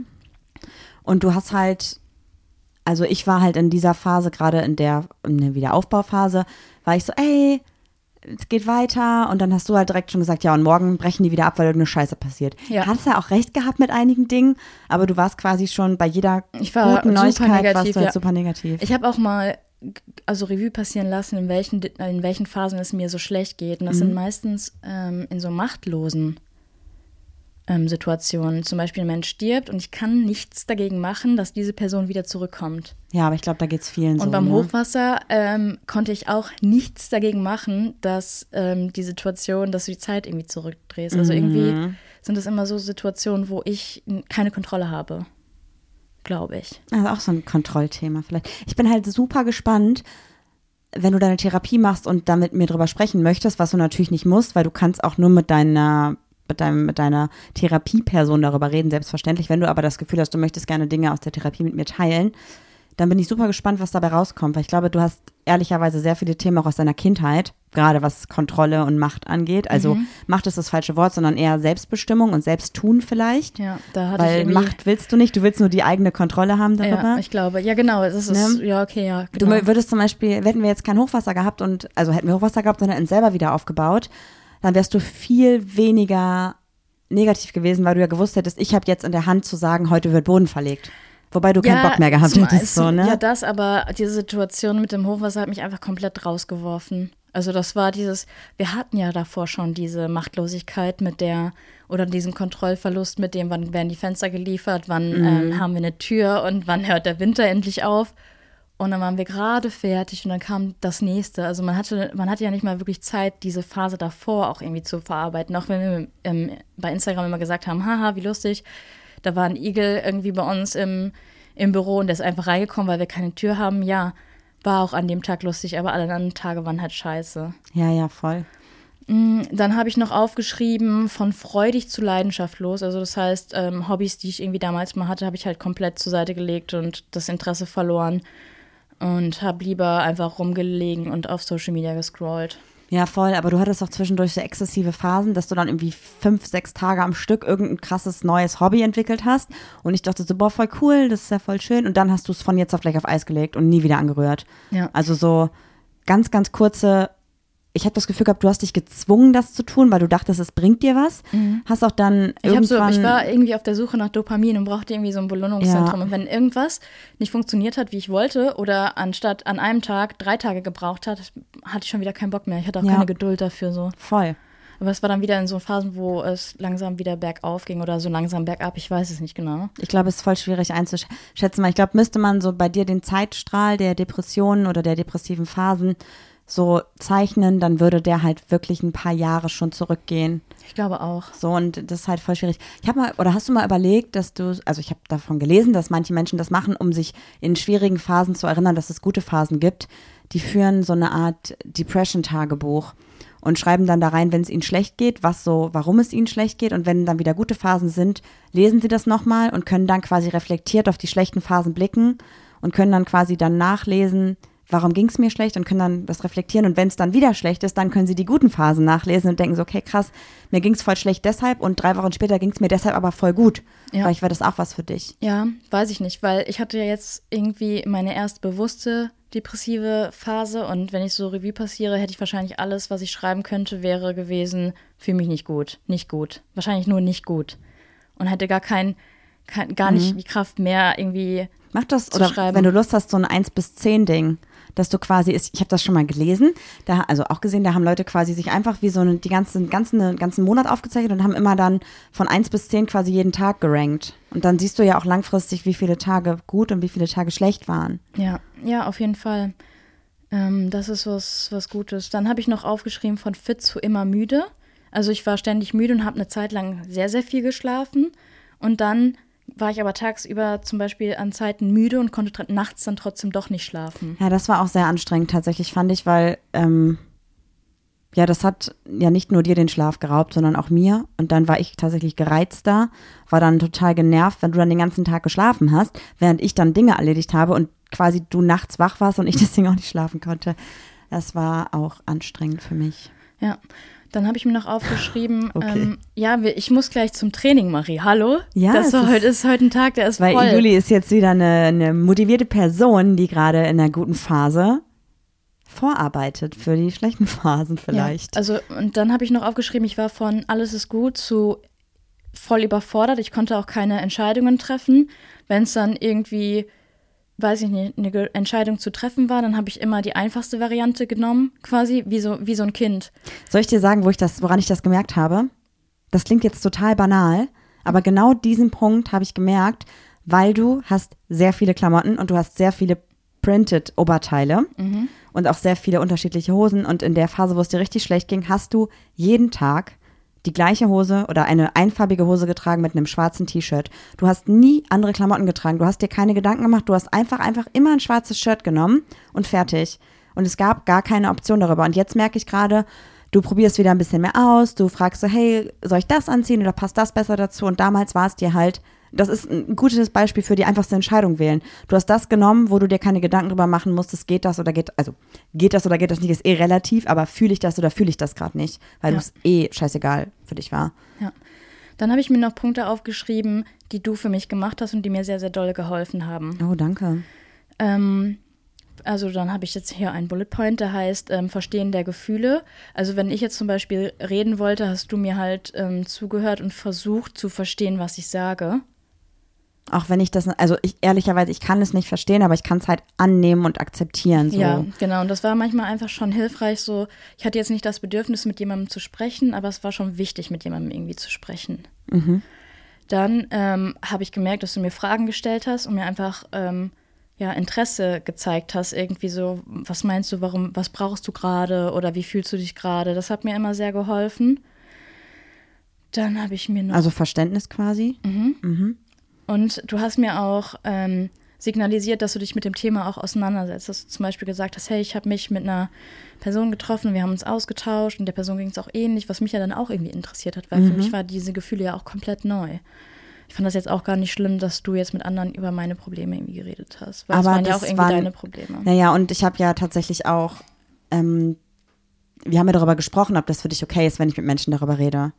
Und du hast halt, also ich war halt in dieser Phase, gerade in der, in der Wiederaufbauphase, war ich so, ey, es geht weiter und dann hast du halt direkt schon gesagt, ja, und morgen brechen die wieder ab, weil irgendeine Scheiße passiert. Ja. Hast ja auch recht gehabt mit einigen Dingen, aber du warst quasi schon bei jeder ich war guten Neuigkeit negativ, warst du halt ja. super negativ. Ich habe auch mal also Revue passieren lassen, in welchen, in welchen Phasen es mir so schlecht geht. Und das mhm. sind meistens ähm, in so machtlosen ähm, Situationen. Zum Beispiel ein Mensch stirbt und ich kann nichts dagegen machen, dass diese Person wieder zurückkommt. Ja, aber ich glaube, da geht es vielen und so. Und beim ne? Hochwasser ähm, konnte ich auch nichts dagegen machen, dass ähm, die Situation, dass du die Zeit irgendwie zurückdrehst. Also mhm. irgendwie sind es immer so Situationen, wo ich keine Kontrolle habe. Glaube ich. Also auch so ein Kontrollthema vielleicht. Ich bin halt super gespannt, wenn du deine Therapie machst und damit mir drüber sprechen möchtest, was du natürlich nicht musst, weil du kannst auch nur mit deiner mit, deinem, mit deiner Therapieperson darüber reden, selbstverständlich. Wenn du aber das Gefühl hast, du möchtest gerne Dinge aus der Therapie mit mir teilen, dann bin ich super gespannt, was dabei rauskommt, weil ich glaube, du hast ehrlicherweise sehr viele Themen auch aus deiner Kindheit, gerade was Kontrolle und Macht angeht. Also mhm. Macht ist das falsche Wort, sondern eher Selbstbestimmung und Selbsttun vielleicht. Ja, da hatte weil ich Macht willst du nicht, du willst nur die eigene Kontrolle haben darüber. Ja, ich glaube, ja genau, das ist, ne? ja okay, ja. Genau. Du würdest zum Beispiel, hätten wir jetzt kein Hochwasser gehabt und, also hätten wir Hochwasser gehabt und hätten selber wieder aufgebaut, dann wärst du viel weniger negativ gewesen, weil du ja gewusst hättest, ich habe jetzt in der Hand zu sagen, heute wird Boden verlegt. Wobei du ja, keinen Bock mehr gehabt zum, hättest. So, ne? Ja, das, aber diese Situation mit dem Hochwasser hat mich einfach komplett rausgeworfen. Also das war dieses, wir hatten ja davor schon diese Machtlosigkeit mit der, oder diesen Kontrollverlust mit dem, wann werden die Fenster geliefert, wann mhm. ähm, haben wir eine Tür und wann hört der Winter endlich auf. Und dann waren wir gerade fertig und dann kam das nächste. Also man hatte, man hatte ja nicht mal wirklich Zeit, diese Phase davor auch irgendwie zu verarbeiten. Auch wenn wir ähm, bei Instagram immer gesagt haben, haha, wie lustig. Da war ein Igel irgendwie bei uns im, im Büro und der ist einfach reingekommen, weil wir keine Tür haben. Ja, war auch an dem Tag lustig, aber alle anderen Tage waren halt scheiße. Ja, ja, voll. Mm, dann habe ich noch aufgeschrieben, von freudig zu leidenschaftlos. Also das heißt, ähm, Hobbys, die ich irgendwie damals mal hatte, habe ich halt komplett zur Seite gelegt und das Interesse verloren und habe lieber einfach rumgelegen und auf Social Media gescrollt. Ja, voll, aber du hattest auch zwischendurch so exzessive Phasen, dass du dann irgendwie fünf, sechs Tage am Stück irgendein krasses neues Hobby entwickelt hast. Und ich dachte so, boah, voll cool, das ist ja voll schön. Und dann hast du es von jetzt auf gleich auf Eis gelegt und nie wieder angerührt. Ja. Also so ganz, ganz kurze ich habe das Gefühl gehabt, du hast dich gezwungen, das zu tun, weil du dachtest, es bringt dir was. Mhm. Hast auch dann ich irgendwann... So, ich war irgendwie auf der Suche nach Dopamin und brauchte irgendwie so ein Belohnungszentrum. Ja. Und wenn irgendwas nicht funktioniert hat, wie ich wollte, oder anstatt an einem Tag drei Tage gebraucht hat, hatte ich schon wieder keinen Bock mehr. Ich hatte auch ja. keine Geduld dafür so. Voll. Aber es war dann wieder in so Phasen, wo es langsam wieder bergauf ging oder so langsam bergab. Ich weiß es nicht genau. Ich glaube, es ist voll schwierig einzuschätzen. Ich glaube, müsste man so bei dir den Zeitstrahl der Depressionen oder der depressiven Phasen so zeichnen, dann würde der halt wirklich ein paar Jahre schon zurückgehen. Ich glaube auch. So, und das ist halt voll schwierig. Ich habe mal, oder hast du mal überlegt, dass du, also ich habe davon gelesen, dass manche Menschen das machen, um sich in schwierigen Phasen zu erinnern, dass es gute Phasen gibt. Die führen so eine Art Depression-Tagebuch und schreiben dann da rein, wenn es ihnen schlecht geht, was so, warum es ihnen schlecht geht. Und wenn dann wieder gute Phasen sind, lesen sie das nochmal und können dann quasi reflektiert auf die schlechten Phasen blicken und können dann quasi dann nachlesen, warum ging es mir schlecht und können dann das reflektieren. Und wenn es dann wieder schlecht ist, dann können sie die guten Phasen nachlesen und denken so, okay, krass, mir ging es voll schlecht deshalb und drei Wochen später ging es mir deshalb aber voll gut. Ja. Vielleicht wäre das auch was für dich. Ja, weiß ich nicht, weil ich hatte ja jetzt irgendwie meine erste bewusste depressive Phase und wenn ich so Revue passiere, hätte ich wahrscheinlich alles, was ich schreiben könnte, wäre gewesen, fühle mich nicht gut, nicht gut. Wahrscheinlich nur nicht gut. Und hätte gar kein kein, gar nicht die Kraft mehr irgendwie. Mach das, zu oder schreiben. wenn du Lust hast, so ein 1 bis 10 Ding, dass du quasi, ist, ich habe das schon mal gelesen, da, also auch gesehen, da haben Leute quasi sich einfach wie so eine, die ganzen, ganzen, ganzen Monat aufgezeichnet und haben immer dann von 1 bis 10 quasi jeden Tag gerankt. Und dann siehst du ja auch langfristig, wie viele Tage gut und wie viele Tage schlecht waren. Ja, ja, auf jeden Fall. Ähm, das ist was, was Gutes. Dann habe ich noch aufgeschrieben von fit zu immer müde. Also ich war ständig müde und habe eine Zeit lang sehr, sehr viel geschlafen. Und dann war ich aber tagsüber zum Beispiel an Zeiten müde und konnte nachts dann trotzdem doch nicht schlafen. Ja, das war auch sehr anstrengend tatsächlich, fand ich, weil ähm, ja, das hat ja nicht nur dir den Schlaf geraubt, sondern auch mir. Und dann war ich tatsächlich gereizter, war dann total genervt, wenn du dann den ganzen Tag geschlafen hast, während ich dann Dinge erledigt habe und quasi du nachts wach warst und ich deswegen auch nicht schlafen konnte. Das war auch anstrengend für mich. Ja. Dann habe ich mir noch aufgeschrieben, Okay. ähm, ja, ich muss gleich zum Training, Marie. Hallo? Ja, das war ist- heute, ist heute ein Tag, der ist Weil voll. Juli ist jetzt wieder eine, eine motivierte Person, die gerade in einer guten Phase vorarbeitet für die schlechten Phasen vielleicht. Ja, also, und dann habe ich noch aufgeschrieben, ich war von alles ist gut zu voll überfordert. Ich konnte auch keine Entscheidungen treffen. Wenn es dann irgendwie, weiß ich nicht, eine Entscheidung zu treffen war, dann habe ich immer die einfachste Variante genommen, quasi wie so, wie so ein Kind. Soll ich dir sagen, wo ich das, woran ich das gemerkt habe? Das klingt jetzt total banal, aber genau diesen Punkt habe ich gemerkt, weil du hast sehr viele Klamotten und du hast sehr viele printed Oberteile und auch sehr viele unterschiedliche Hosen und in der Phase, wo es dir richtig schlecht ging, hast du jeden Tag die gleiche Hose oder eine einfarbige Hose getragen mit einem schwarzen T-Shirt. Du hast nie andere Klamotten getragen. Du hast dir keine Gedanken gemacht. Du hast einfach, einfach immer ein schwarzes Shirt genommen und fertig. Und es gab gar keine Option darüber. Und jetzt merke ich gerade, du probierst wieder ein bisschen mehr aus. Du fragst so, hey, soll ich das anziehen oder passt das besser dazu? Und damals war es dir halt, das ist ein gutes Beispiel für die einfachste Entscheidung wählen. Du hast das genommen, wo du dir keine Gedanken drüber machen musstest, geht das oder geht, also geht das oder geht das nicht, ist eh relativ, aber fühle ich das oder fühle ich das gerade nicht, weil Ja. es eh scheißegal für dich war. Ja. Dann habe ich mir noch Punkte aufgeschrieben, die du für mich gemacht hast und die mir sehr, sehr doll geholfen haben. Oh, danke. Ähm, also dann habe ich jetzt hier einen Bullet Point, der heißt ähm, Verstehen der Gefühle. Also wenn ich jetzt zum Beispiel reden wollte, hast du mir halt ähm, zugehört und versucht zu verstehen, was ich sage. Auch wenn ich das, also ich ehrlicherweise, ich kann es nicht verstehen, aber ich kann es halt annehmen und akzeptieren. So. Ja, genau. Und das war manchmal einfach schon hilfreich. So, ich hatte jetzt nicht das Bedürfnis, mit jemandem zu sprechen, aber es war schon wichtig, mit jemandem irgendwie zu sprechen. Dann ähm, habe ich gemerkt, dass du mir Fragen gestellt hast und mir einfach ähm, ja, Interesse gezeigt hast. Irgendwie so, was meinst du, warum, was brauchst du gerade oder wie fühlst du dich gerade? Das hat mir immer sehr geholfen. Dann habe ich mir noch. Also Verständnis quasi. Und du hast mir auch ähm, signalisiert, dass du dich mit dem Thema auch auseinandersetzt. Dass du zum Beispiel gesagt hast, hey, ich habe mich mit einer Person getroffen, wir haben uns ausgetauscht und der Person ging es auch ähnlich, was mich ja dann auch irgendwie interessiert hat, weil für mich war diese Gefühle ja auch komplett neu. Ich fand das jetzt auch gar nicht schlimm, dass du jetzt mit anderen über meine Probleme irgendwie geredet hast. Weil es Aber waren ja auch irgendwie waren- deine Probleme. Naja, und ich habe ja tatsächlich auch, ähm, wir haben ja darüber gesprochen, ob das für dich okay ist, wenn ich mit Menschen darüber rede.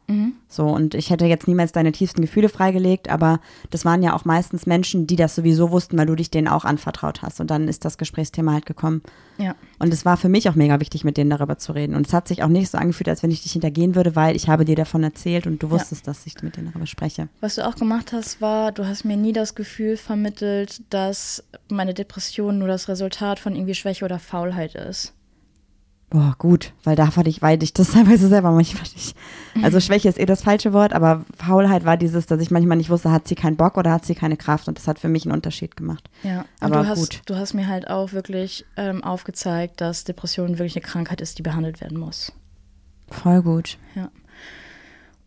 So, und ich hätte jetzt niemals deine tiefsten Gefühle freigelegt, aber das waren ja auch meistens Menschen, die das sowieso wussten, weil du dich denen auch anvertraut hast. Und dann ist das Gesprächsthema halt gekommen. Ja. Und es war für mich auch mega wichtig, mit denen darüber zu reden. Und es hat sich auch nicht so angefühlt, als wenn ich dich hintergehen würde, weil ich habe dir davon erzählt und du wusstest, dass ich mit denen darüber spreche. Was du auch gemacht hast, war, du hast mir nie das Gefühl vermittelt, dass meine Depression nur das Resultat von irgendwie Schwäche oder Faulheit ist. Boah, gut, weil da fand ich, weil ich das teilweise selber manchmal nicht. Also Schwäche ist eh das falsche Wort, aber Faulheit war dieses, dass ich manchmal nicht wusste, hat sie keinen Bock oder hat sie keine Kraft und das hat für mich einen Unterschied gemacht. Ja, Aber du hast, gut. du hast mir halt auch wirklich ähm, aufgezeigt, dass Depression wirklich eine Krankheit ist, die behandelt werden muss. Voll gut.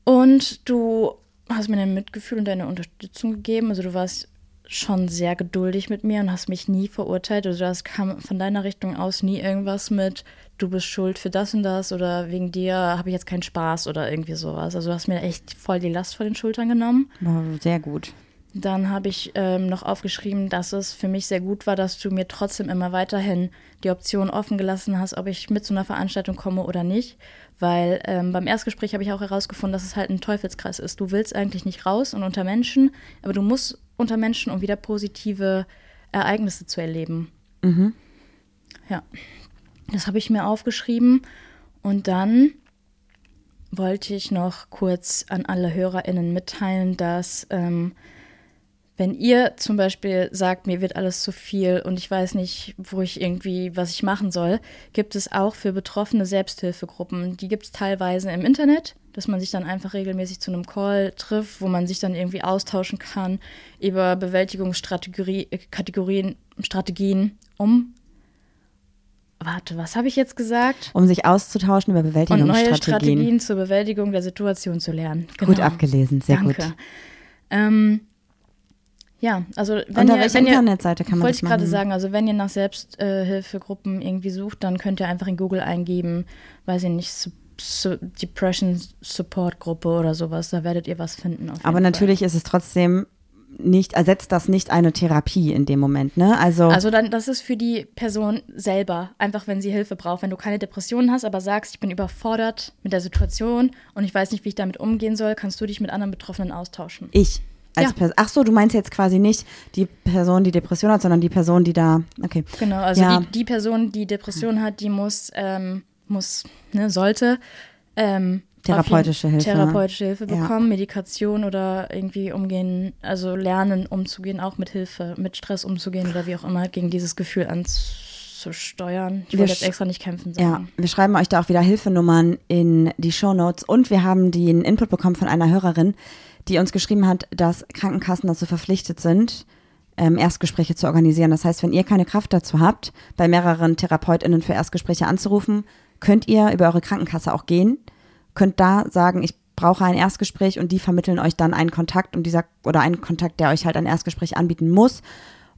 Und du hast mir dein Mitgefühl und deine Unterstützung gegeben. Also du warst schon sehr geduldig mit mir und hast mich nie verurteilt. Also das kam von deiner Richtung aus nie irgendwas mit, du bist schuld für das und das oder wegen dir habe ich jetzt keinen Spaß oder irgendwie sowas. Also du hast mir echt voll die Last vor den Schultern genommen. Boah, sehr gut. Dann habe ich ähm, noch aufgeschrieben, dass es für mich sehr gut war, dass du mir trotzdem immer weiterhin die Option offen gelassen hast, ob ich mit zu einer Veranstaltung komme oder nicht. Weil ähm, beim Erstgespräch habe ich auch herausgefunden, dass es halt ein Teufelskreis ist. Du willst eigentlich nicht raus und unter Menschen, aber du musst unter Menschen, um wieder positive Ereignisse zu erleben. Ja, das habe ich mir aufgeschrieben. Und dann wollte ich noch kurz an alle HörerInnen mitteilen, dass ähm, wenn ihr zum Beispiel sagt, mir wird alles zu viel und ich weiß nicht, wo ich irgendwie, was ich machen soll, gibt es auch für Betroffene Selbsthilfegruppen. Die gibt es teilweise im Internet, dass man sich dann einfach regelmäßig zu einem Call trifft, wo man sich dann irgendwie austauschen kann über Bewältigungsstrategien, Strategien, um Warte, was habe ich jetzt gesagt? Um sich auszutauschen über Und Bewältigungsstrategien. neue Strategien zur Bewältigung der Situation zu lernen. Gut Genau. abgelesen, sehr Danke. gut. Ähm, ja, also wenn Unter ihr, welcher wenn ihr, Internetseite kann man wollte das ich gerade sagen, also wenn ihr nach Selbsthilfegruppen irgendwie sucht, dann könnt ihr einfach in Google eingeben, weiß ich nicht, Depression Support Gruppe oder sowas, da werdet ihr was finden. Aber Fall. natürlich ist es trotzdem nicht, ersetzt das nicht eine Therapie in dem Moment, ne? Also, Also dann, das ist für die Person selber, einfach wenn sie Hilfe braucht. Wenn du keine Depressionen hast, aber sagst, ich bin überfordert mit der Situation und ich weiß nicht, wie ich damit umgehen soll, kannst du dich mit anderen Betroffenen austauschen. ich. Als Ja. Person. Ach so, du meinst jetzt quasi nicht die Person, die Depression hat, sondern die Person, die da. Okay. Genau, also Ja. die, die Person, die Depression hat, die muss, ähm, muss, ne, sollte ähm, Therapeutische Hilfe. Therapeutische Hilfe Ja. bekommen, Medikation oder irgendwie umgehen, also lernen, umzugehen, auch mit Hilfe, mit Stress umzugehen oder wie auch immer, gegen dieses Gefühl anzusteuern. Ich Wir wollte jetzt extra nicht kämpfen Ja, sagen. wir schreiben euch da auch wieder Hilfenummern in die Shownotes und wir haben den Input bekommen von einer Hörerin, die uns geschrieben hat, dass Krankenkassen dazu verpflichtet sind, ähm, Erstgespräche zu organisieren. Das heißt, wenn ihr keine Kraft dazu habt, bei mehreren TherapeutInnen für Erstgespräche anzurufen, könnt ihr über eure Krankenkasse auch gehen, könnt da sagen, ich brauche ein Erstgespräch und die vermitteln euch dann einen Kontakt und dieser oder einen Kontakt, der euch halt ein Erstgespräch anbieten muss.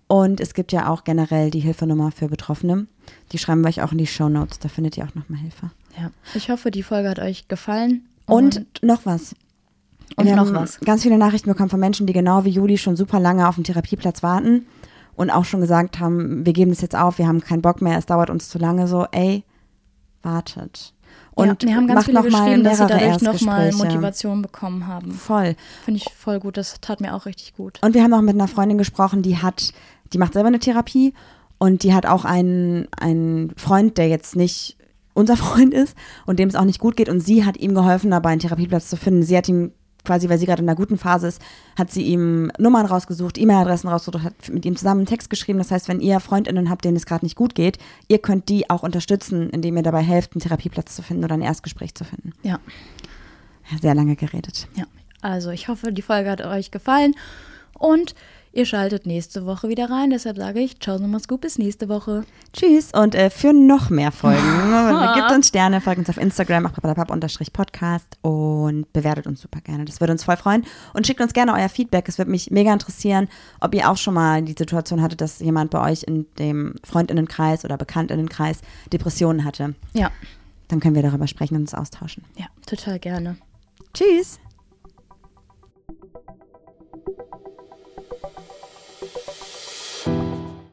Und es gibt ja auch generell die Hilfenummer für Betroffene. Die schreiben wir euch auch in die Show Notes. Da findet ihr auch nochmal Hilfe. Ja. Ich hoffe, die Folge hat euch gefallen. Und, noch was. und wir noch was. ganz viele Nachrichten bekommen von Menschen, die genau wie Juli schon super lange auf dem Therapieplatz warten und auch schon gesagt haben, wir geben das jetzt auf, wir haben keinen Bock mehr, es dauert uns zu lange. So, ey, wartet. Und ja, mir haben ganz macht viele noch mal geschrieben, dass sie dadurch nochmal. Motivation bekommen haben. Voll. Finde ich voll gut. Das tat mir auch richtig gut. Und wir haben auch mit einer Freundin gesprochen, die hat, die macht selber eine Therapie und die hat auch einen, einen Freund, der jetzt nicht unser Freund ist und dem es auch nicht gut geht und sie hat ihm geholfen, dabei einen Therapieplatz zu finden. Sie hat ihm quasi, weil sie gerade in einer guten Phase ist, hat sie ihm Nummern rausgesucht, E-Mail-Adressen rausgesucht, hat mit ihm zusammen einen Text geschrieben. Das heißt, wenn ihr Freundinnen habt, denen es gerade nicht gut geht, ihr könnt die auch unterstützen, indem ihr dabei helft, einen Therapieplatz zu finden oder ein Erstgespräch zu finden. Ja. Ja, sehr lange geredet. Ja, also ich hoffe, die Folge hat euch gefallen und ihr schaltet nächste Woche wieder rein. Deshalb sage ich, ciao, macht's gut, bis nächste Woche. Tschüss und äh, für noch mehr Folgen gebt uns Sterne, folgt uns auf Instagram, podcast und bewertet uns super gerne. Das würde uns voll freuen und schickt uns gerne euer Feedback. Es würde mich mega interessieren, ob ihr auch schon mal die Situation hattet, dass jemand bei euch in dem Freundinnenkreis oder Bekanntinnenkreis Depressionen hatte. Ja, Dann können wir darüber sprechen und uns austauschen. ja, total gerne. Tschüss!